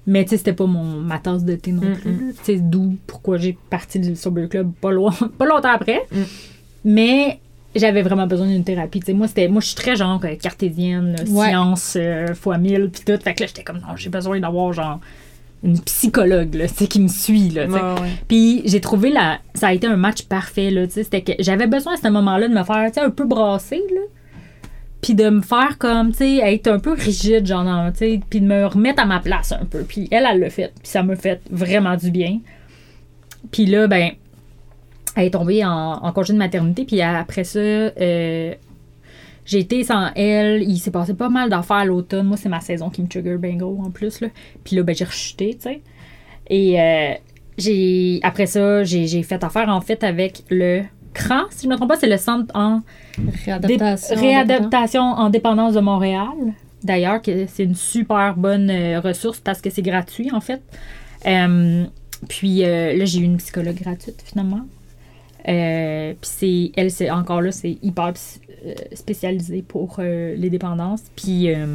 Mais tu sais, c'était pas mon, ma tasse de thé non Mm, plus. Tu sais, d'où pourquoi j'ai parti du Sober Club pas, loin, pas longtemps après. Mm. Mais j'avais vraiment besoin d'une thérapie. Tu sais, moi, c'était, moi, je suis très genre euh, cartésienne, Ouais. science euh, fois mille, puis tout. Fait que là, j'étais comme, non, j'ai besoin d'avoir genre une psychologue, là, qui me suit, là. Ouais, ouais. Puis j'ai trouvé la ça a été un match parfait là, c'était que j'avais besoin à ce moment-là de me faire un peu brasser là. Puis de me faire comme tu sais être un peu rigide genre tu sais puis de me remettre à ma place un peu. Puis elle elle l'a fait, puis ça m'a fait vraiment du bien. Puis là ben elle est tombée en, en congé de maternité puis après ça euh, j'ai été sans elle, il s'est passé pas mal d'affaires à l'automne. Moi, c'est ma saison qui me trigger bien gros en plus. Là. Puis là, ben, j'ai rechuté, tu sais. Et euh, j'ai après ça, j'ai fait affaire en fait avec le CRAN, si je ne me trompe pas, c'est le Centre en Réadaptation. Dé- réadaptation en dépendance de Montréal. D'ailleurs, c'est une super bonne euh, ressource parce que c'est gratuit en fait. Euh, puis euh, là, j'ai eu une psychologue gratuite finalement. Euh, puis c'est elle, c'est encore là, c'est hyper euh, spécialisé pour euh, les dépendances. Puis euh,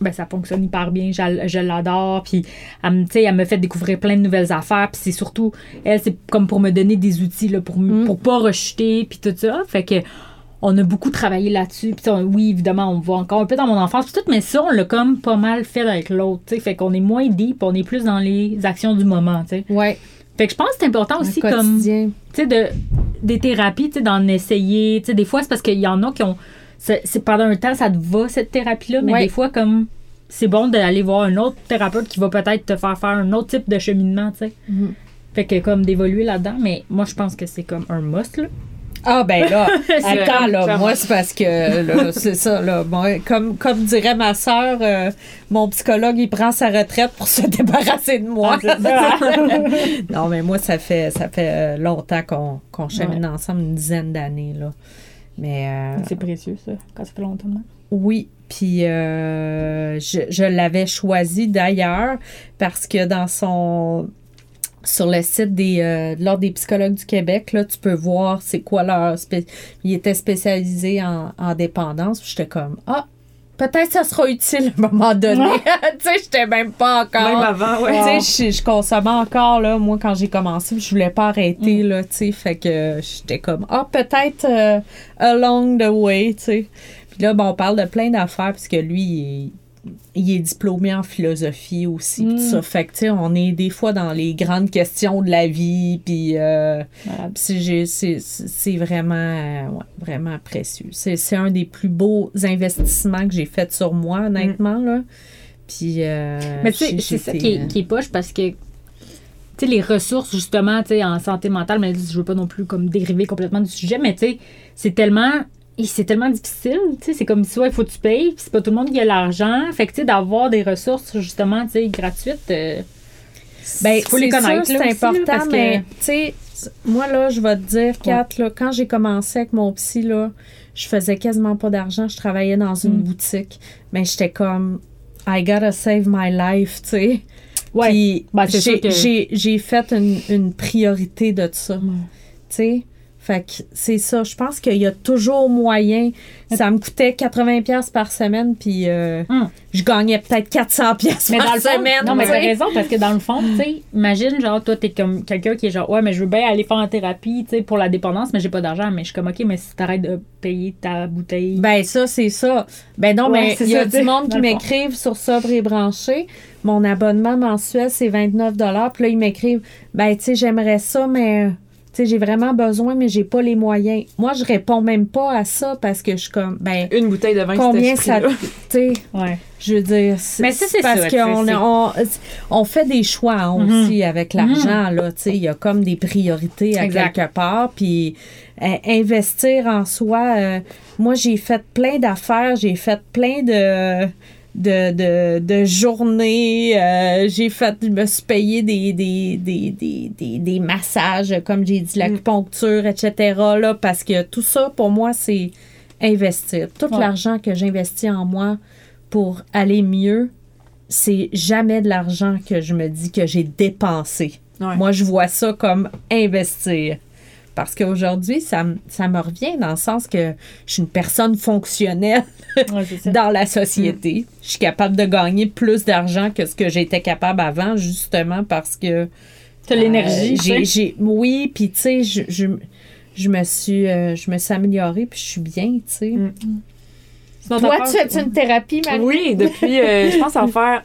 ben, ça fonctionne hyper bien. Je, je l'adore. Puis elle, elle me fait découvrir plein de nouvelles affaires. Puis c'est surtout, elle, c'est comme pour me donner des outils là, pour, Mm. pour pas rejeter. Puis tout ça. Fait que on a beaucoup travaillé là-dessus. Puis oui, évidemment, on voit encore un peu dans mon enfance. Puis tout, mais ça, on l'a comme pas mal fait avec l'autre. tu sais. Fait qu'on est moins deep, on est plus dans les actions du moment. tu sais. Ouais, Fait que je pense que c'est important un aussi comme tu sais, de, des thérapies, tu sais, d'en essayer. Tu sais, des fois, c'est parce qu'il y en a qui ont. C'est pendant un temps, ça te va, cette thérapie-là, mais Ouais. des fois, comme. C'est bon d'aller voir un autre thérapeute qui va peut-être te faire faire un autre type de cheminement, tu sais. Mhm. Fait que, comme, d'évoluer là-dedans, mais moi, je pense que c'est comme un must, là. Ah ben là, attends là, moi c'est parce que c'est ça là, moi, comme comme dirait ma sœur, euh, mon psychologue il prend sa retraite pour se débarrasser de moi. non mais moi ça fait ça fait euh, longtemps qu'on qu'on chemine ensemble une dizaine d'années là. Mais euh, C'est précieux, ça, quand ça fait longtemps. non? oui, puis euh, je, je l'avais choisi d'ailleurs parce que dans son sur le site des, euh, de l'Ordre des psychologues du Québec, là, tu peux voir c'est quoi leur... spé- Il était spécialisé en, en dépendance. J'étais comme, ah, peut-être ça sera utile à un moment donné. tu sais, j'étais même pas encore... Même avant, ouais. Tu sais, je, je consommais encore, là, moi, quand j'ai commencé, je voulais pas arrêter, là, tu sais, fait que j'étais comme, ah, peut-être euh, along the way, tu sais. Puis là, bon, on parle de plein d'affaires, puisque lui, il il est diplômé en philosophie aussi, tout ça. Fait que, tu sais, on est des fois dans les grandes questions de la vie, puis euh, Voilà. c'est vraiment, euh, ouais, vraiment précieux. C'est un des plus beaux investissements que j'ai fait sur moi, honnêtement, là. Puis, euh, Mais tu sais, c'est ça qui est, euh, qui est poche parce que, tu sais, les ressources, justement, tu sais, en santé mentale, mais je veux pas non plus comme dériver complètement du sujet, mais tu sais, c'est tellement. C'est tellement difficile, tu sais, c'est comme soit il faut que tu payes, puis c'est pas tout le monde qui a l'argent. Fait que, tu sais, d'avoir des ressources, justement, tu sais, gratuites, euh, Ben, faut les connaître, c'est important, parce que- mais tu sais, moi là, je vais te dire, Kat, là, quand j'ai commencé avec mon psy, là, je faisais quasiment pas d'argent, je travaillais dans une Mm. boutique, mais j'étais comme, I gotta save my life, tu sais. Ouais. Puis Ben, j'ai- que- fait une, une priorité de ça, tu sais. Fait que c'est ça, je pense qu'il y a toujours moyen. Ça me coûtait 80$ pièces par semaine, puis euh, Hum. je gagnais peut-être 400$ pièces Mais par dans le fond, semaine. non, mais t'as raison, parce que dans le fond, tu sais, imagine, genre, toi, t'es comme quelqu'un qui est genre, ouais, mais je veux bien aller faire en thérapie, tu sais, pour la dépendance, mais j'ai pas d'argent. Mais je suis comme, OK, mais si t'arrêtes de payer ta bouteille. Ben ça, c'est ça. Ben non, Ouais, mais il y a du monde qui m'écrivent sur Sobre et Branché. Mon abonnement mensuel, c'est 29 Puis là, ils m'écrivent, ben tu sais, j'aimerais ça, mais sais, j'ai vraiment besoin, mais j'ai pas les moyens. Moi, je réponds même pas à ça parce que je suis comme, ben, Une bouteille de vin, combien ça... Tu sais, Ouais. je veux dire... Mais ça, c'est parce qu'on on, on fait des choix hein, Mhm. aussi avec l'argent, là, tu sais, il y a comme des priorités à Exact. quelque part, puis euh, investir en soi, euh, moi, j'ai fait plein d'affaires, j'ai fait plein de... De, de, de journées, euh, j'ai fait, je me suis payé des, des, des, des, des, des massages, comme j'ai dit, l'acupuncture, etc. Là, parce que tout ça, pour moi, c'est investir. Tout Ouais. l'argent que j'investis en moi pour aller mieux, c'est jamais de l'argent que je me dis que j'ai dépensé. Ouais. Moi, je vois ça comme investir. Parce qu'aujourd'hui, ça, me- ça me revient dans le sens que je suis une personne fonctionnelle Ouais, dans la société. Je suis capable de gagner plus d'argent que ce que j'étais capable avant, justement parce que T'as l'énergie. euh, tu j'ai, sais? j'ai- oui, puis tu sais, je, je, je me suis, euh, je me suis améliorée, puis je suis bien, tu sais. Mm. Toi, tu fais une thérapie, Marie? Oui, depuis, euh, je pense, ça va faire.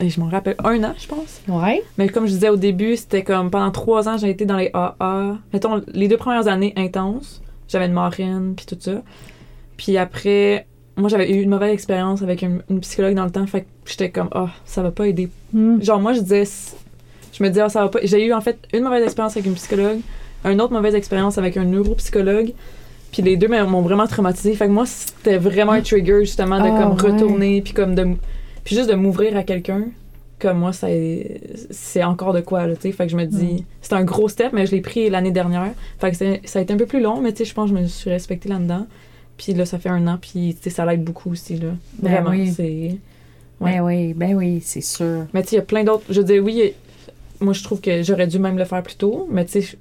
Et Je m'en rappelle un an, je pense. Ouais. Mais comme je disais au début, c'était comme pendant trois ans, j'ai été dans les AA. Mettons, les deux premières années intenses. J'avais une marraine, puis tout ça. Puis après, moi, j'avais eu une mauvaise expérience avec une, une psychologue dans le temps. Fait que j'étais comme, ah, ça va pas aider. Mm. Genre, moi, je disais, je me disais, ah, ça va pas. J'ai eu en fait une mauvaise expérience avec une psychologue, une autre mauvaise expérience avec un neuropsychologue. Puis les deux m'ont vraiment traumatisée. Fait que moi, c'était vraiment un trigger, justement, de Ah, comme retourner, puis comme de. Puis juste de m'ouvrir à quelqu'un. Comme moi, ça, c'est encore de quoi, tu sais. Fait que je me dis, Mm. c'est un gros step, mais je l'ai pris l'année dernière. Fait que ça a été un peu plus long, mais tu sais, je pense que je me suis respectée là-dedans. Puis là, ça fait un an, puis tu sais, ça l'aide beaucoup aussi, là. Ben Vraiment, oui. c'est. Ben oui, ben oui, c'est sûr. Mais tu sais, il y a plein d'autres. Je veux dire, oui, moi, je trouve que j'aurais dû même le faire plus tôt, mais tu sais, je,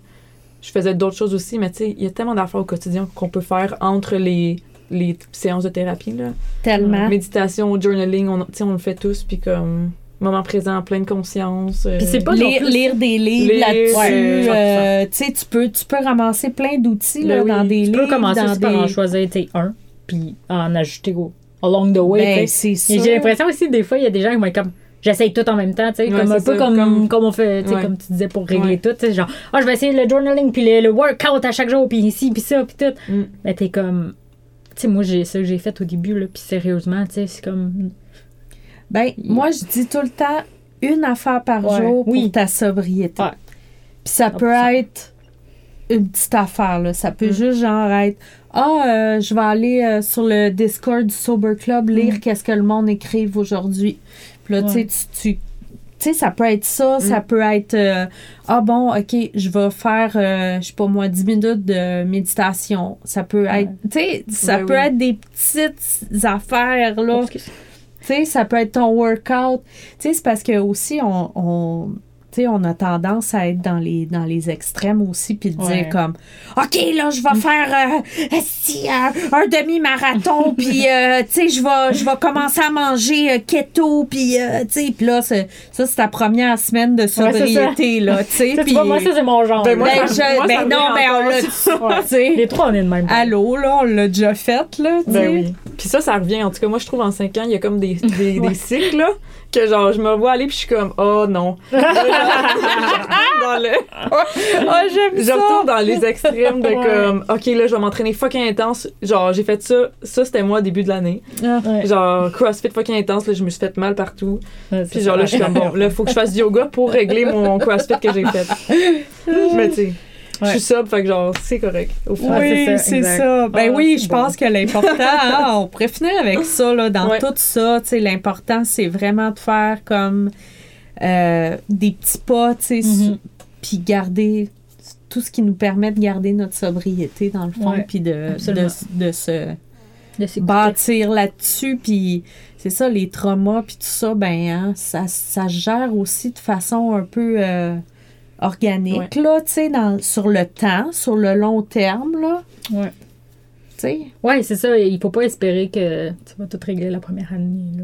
je faisais d'autres choses aussi, mais tu sais, il y a tellement d'affaires au quotidien qu'on peut faire entre les, les séances de thérapie, là. Tellement. Méditation, journaling, on, tu sais, on le fait tous, puis comme moment présent, pleine conscience. euh, Puis c'est pas non lire, plus- lire des livres Lire, là-dessus. ouais, euh, tu sais, tu peux, tu peux ramasser plein d'outils là, Ben oui. dans des Tu livres. peux commencer dans aussi par en choisir, tu un, puis en ajouter au, along the way, Ben, tu c'est Et ça. j'ai l'impression aussi, des fois, il y a des gens qui vont être comme. J'essaye tout en même temps, tu sais, Ouais, comme un peu ça, comme, comme- comme on fait, tu sais, Ouais. comme tu disais pour régler Ouais. tout, tu sais, genre, ah, je vais essayer le journaling, puis le, le workout à chaque jour, puis ici, puis ça, puis tout. Mm. Mais t'es comme, tu sais, moi, j'ai ça que j'ai fait au début, là, puis sérieusement, tu sais, c'est comme, Ben, moi, je dis tout le temps une affaire par Ouais. jour pour Oui. ta sobriété. Ouais. Puis ça peut 100%. être une petite affaire, là. Ça peut Mm. juste genre être Ah, euh, je vais aller euh, sur le Discord du Sober Club lire qu'est-ce que le monde écrive aujourd'hui. Puis là, tu sais, Ouais. tu- tu. Sais, ça peut être ça, ça peut être euh, Ah bon, ok, je vais faire, euh, je sais pas moi, 10 minutes de méditation. Ça peut être, tu sais, ça peut oui. être des petites affaires, là. Tu sais, ça peut être ton workout. Tu sais, c'est parce que aussi, on. Sais, on a tendance à être dans les, dans les extrêmes aussi, puis de Ouais. dire comme, OK, là, je vais faire euh, esti, un, un demi-marathon, puis, euh, tu sais, je vais, je vais commencer à manger euh, keto, puis, euh, tu sais, puis là, ça, c'est ta première semaine de sobriété, là, tu sais. Vois, moi, ça, c'est mon genre. Ben, moi, ben, ça- je- moi, ben non, vient ben, on l'a sais. Les trois, on est de même. Allô, là, on l'a déjà fait, là, tu sais. Ben oui. Puis ça, ça revient. En tout cas, moi, je trouve en 5 ans, il y a comme des, des, Ouais. des cycles, là, que genre, je me vois aller, puis je suis comme, oh non. dans le, Ah, j'aime je ça. retourne dans les extrêmes de comme, ok, là, je vais m'entraîner fucking intense. Genre, j'ai fait ça. Ça, c'était moi au début de l'année. Ouais. Genre, CrossFit fucking intense, là, je me suis fait mal partout. Ouais, Puis ça. genre, là, je suis comme, bon, là, faut que je fasse du yoga pour régler mon CrossFit que j'ai fait. Mais tu sais, je suis sobre, fait que genre, c'est correct. Au oui, c'est ça. Ben Ah, oui, je bon. pense que l'important, hein, on pourrait finir avec ça, là, dans Ouais. tout ça, tu sais, l'important, c'est vraiment de faire comme euh, des petits pas, tu sais, Mhm. puis garder tout ce qui nous permet de garder notre sobriété, dans le fond, puis de, de, se De bâtir là-dessus, puis c'est ça, les traumas, puis tout ça, ben, hein, ça, ça se gère aussi de façon un peu euh, organique, là, tu sais, dans- sur le temps, sur le long terme, là, Ouais. tu sais? Ouais, c'est ça. Il faut pas espérer que tu vas tout régler la première année. Là.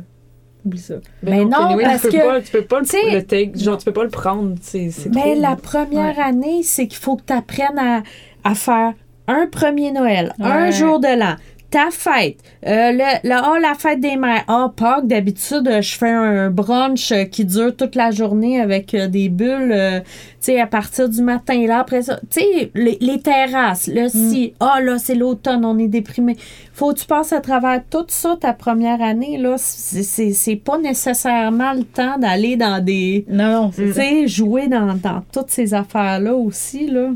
Oublie ça. Ben non, anyway, parce tu peux que, pas, tu peux pas le, tu sais, le take, genre, tu peux pas le prendre. C'est c'est Mais trop. Ben, la première année, c'est qu'il faut que tu apprennes à, à faire un premier Noël, un jour de l'an, ta fête, euh, le, le- ah, la fête des mères. Ah, Pâques, d'habitude, euh, je fais un brunch euh, qui dure toute la journée avec euh, des bulles, euh, tu sais, à partir du matin. Là, après ça, tu sais, les, les terrasses, là, si, ah, là, c'est l'automne, on est déprimé. Faut que tu passes à travers tout ça ta première année, là. C'est- pas nécessairement le temps d'aller dans des Non, non, c'est tu sais, jouer dans, dans toutes ces affaires-là aussi, là.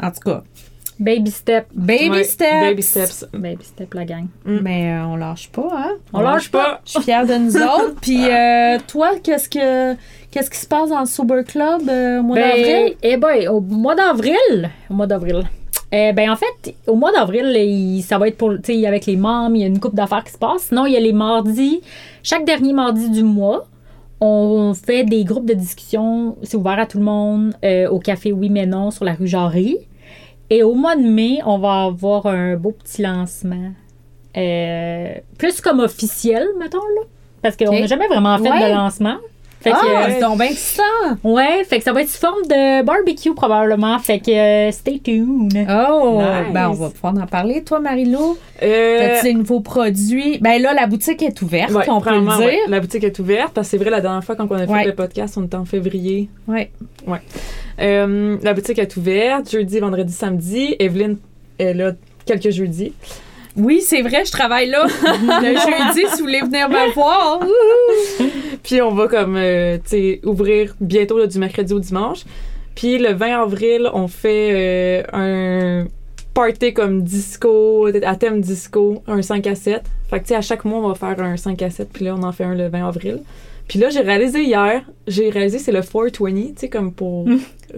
En tout cas, Baby step. baby Ouais, steps. Baby steps. Baby step, la gang. Mais euh, on lâche pas, hein? On lâche pas. Je suis fière de nous autres. Puis euh, toi, qu'est-ce que qu'est-ce qui se passe dans le Sober Club euh, au mois d'avril? Eh ben, au mois d'avril. Au mois d'avril. Eh ben, en fait, au mois d'avril, il- ça va être pour, tu sais, avec les membres, il y a une couple d'affaires qui se passent. Sinon, il y a les mardis, chaque dernier mardi du mois, on fait des groupes de discussion, c'est ouvert à tout le monde, euh, au café Oui Mais Non sur la rue Jarry. Et au mois de mai, on va avoir un beau petit lancement. Euh, plus comme officiel, mettons, là. Parce qu'on n'a jamais vraiment fait Ouais. de lancement. Fait Ah, que, euh, c'est donc bien excitant! Ouais, fait que ça va être sous forme de barbecue probablement. Fait que euh, stay tuned. Oh! Nice. Ben, on va pouvoir en parler. Toi, Marilou, Euh, as-tu des nouveaux produits? Ben là, la boutique est ouverte, ouais, on peut le dire. ouais, la boutique est ouverte parce que c'est vrai, la dernière fois, quand on a fait Ouais. le podcast, on était en février. Ouais. Euh, la boutique est ouverte jeudi, vendredi, samedi. Evelyne est là quelques jeudis. Oui, c'est vrai, je travaille là. le jeudi, si vous voulez venir me voir. Puis on va comme, euh, tu sais, ouvrir bientôt là, du mercredi au dimanche. Puis le 20 avril, on fait euh, un party comme disco, à thème disco, un 5 à 7. Fait que, tu sais, à chaque mois, on va faire un 5 à 7. Puis là, on en fait un le 20 avril. Puis là, j'ai réalisé hier, j'ai réalisé, c'est le 420, tu sais, comme pour,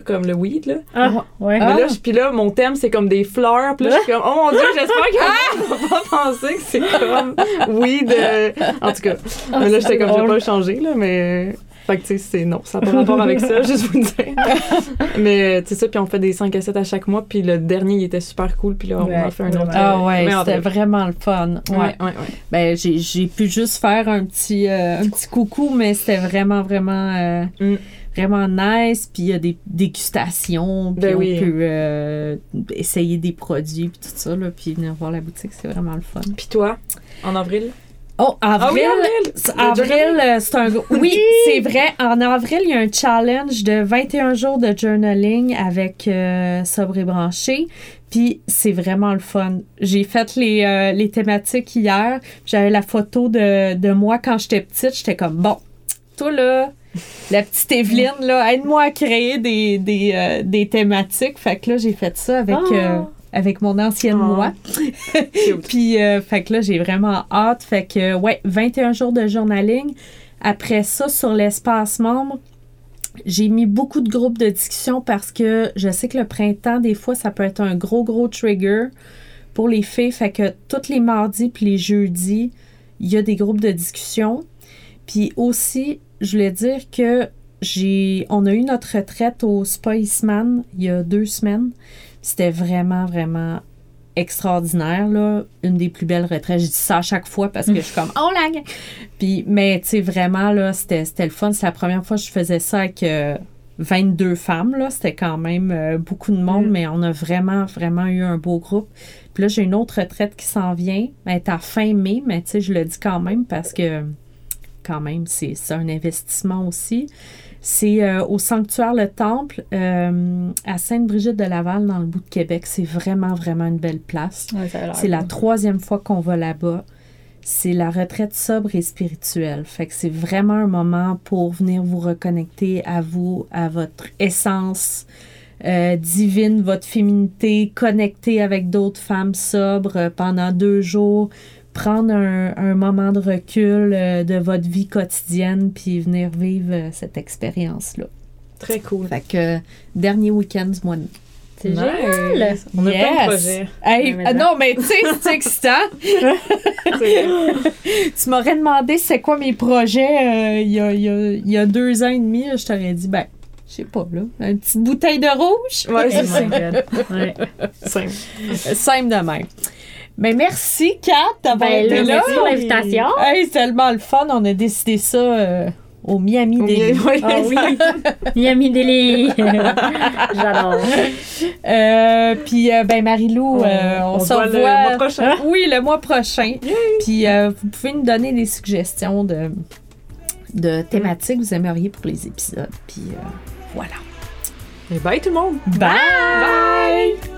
comme le weed, là. Ah, ouais. Ah. Mais là, je- puis là, mon thème, c'est comme des fleurs. Puis là, je suis comme, oh mon Dieu, j'espère que ne va pas penser que c'est comme weed. euh, En tout cas. mais là, j'étais comme, je vais pas le changer, là, mais. Fait que, tu sais, c'est non, ça n'a pas rapport avec ça, juste vous le dire. mais, tu sais, ça, puis on fait des 5 à 7 à chaque mois, puis le dernier, il était super cool, puis là, on Ouais, en fait un autre. Ah euh, ouais, c'était vrai. vraiment le fun. Ouais. Ouais, ouais, ouais. Ben, j'ai, j'ai pu juste faire un petit, euh, un petit coucou, mais c'était vraiment, vraiment, euh, Mm. vraiment nice. Puis il y a des dégustations, puis Ben on oui. peut euh, essayer des produits, puis tout ça, là, puis venir voir la boutique, c'est vraiment le fun. Puis toi, en avril? Oh, avril! Ah oui, avril! c'est- euh, c'est un gros. Oui, c'est vrai. En avril, il y a un challenge de 21 jours de journaling avec euh, Sobre et Branché. Puis c'est vraiment le fun. J'ai fait les, euh, les thématiques hier. J'avais la photo de, de moi quand j'étais petite. J'étais comme, bon, toi là, la petite Evelyne, là, aide-moi à créer des, des, euh, des thématiques. Fait que là, j'ai fait ça avec, Ah. Avec mon ancienne Ah. moi. Puis, euh, fait que là, j'ai vraiment hâte. Fait que, ouais, 21 jours de journaling. Après ça, sur l'espace membre, j'ai mis beaucoup de groupes de discussion parce que je sais que le printemps, des fois, ça peut être un gros, gros trigger pour les filles. Fait que tous les mardis puis les jeudis, il y a des groupes de discussion. Puis aussi, je voulais dire que j'ai, on a eu notre retraite au Spa Eastman il y a deux semaines. C'était vraiment, vraiment extraordinaire, là. Une des plus belles retraites. Je dis ça à chaque fois parce que je suis comme, oh la! Puis, mais, tu sais, vraiment, là, c'était, le fun. C'est la première fois que je faisais ça avec euh, 22 femmes, là. C'était quand même euh, beaucoup de monde, Mm. mais on a vraiment, vraiment eu un beau groupe. Puis là, j'ai une autre retraite qui s'en vient. Elle est à fin mai, mais tu sais, je le dis quand même parce que, quand même, c'est, c'est un investissement aussi. C'est euh, au Sanctuaire Le Temple, euh, à Sainte-Brigitte-de-Laval, dans le bout de Québec. C'est vraiment, vraiment une belle place. Ouais, C'est la troisième fois qu'on va là-bas. C'est la retraite sobre et spirituelle. Fait que c'est vraiment un moment pour venir vous reconnecter à vous, à votre essence euh, divine, votre féminité, connecter avec d'autres femmes sobres pendant deux jours, prendre un, un moment de recul euh, de votre vie quotidienne, puis venir vivre euh, cette expérience-là. Très cool. Fait que euh, dernier week-end du mois de mai. C'est génial. On a plein de Yes. projets. Hey, ah non, mais tu sais, c'est excitant. tu m'aurais demandé c'est quoi mes projets euh, il y, y a- il y a deux ans et demi. je t'aurais dit, ben, je sais pas, là, une petite bouteille de rouge. Ouais, c'est God. Ouais. Simple. Simple de même. Mais merci, Kat, d'avoir Ben, été là, merci pour l'invitation. Hey, c'est tellement le fun. On a décidé ça euh, au Miami Ah oui. Miami Deli. J'adore. Euh, puis, euh, ben, Marilou, euh, on, on se se voit le revoit mois prochain. Oui, le mois prochain. Puis, euh, vous pouvez nous donner des suggestions de, de thématiques que vous aimeriez pour les épisodes. Puis, euh, voilà. Et bye tout le monde. Bye!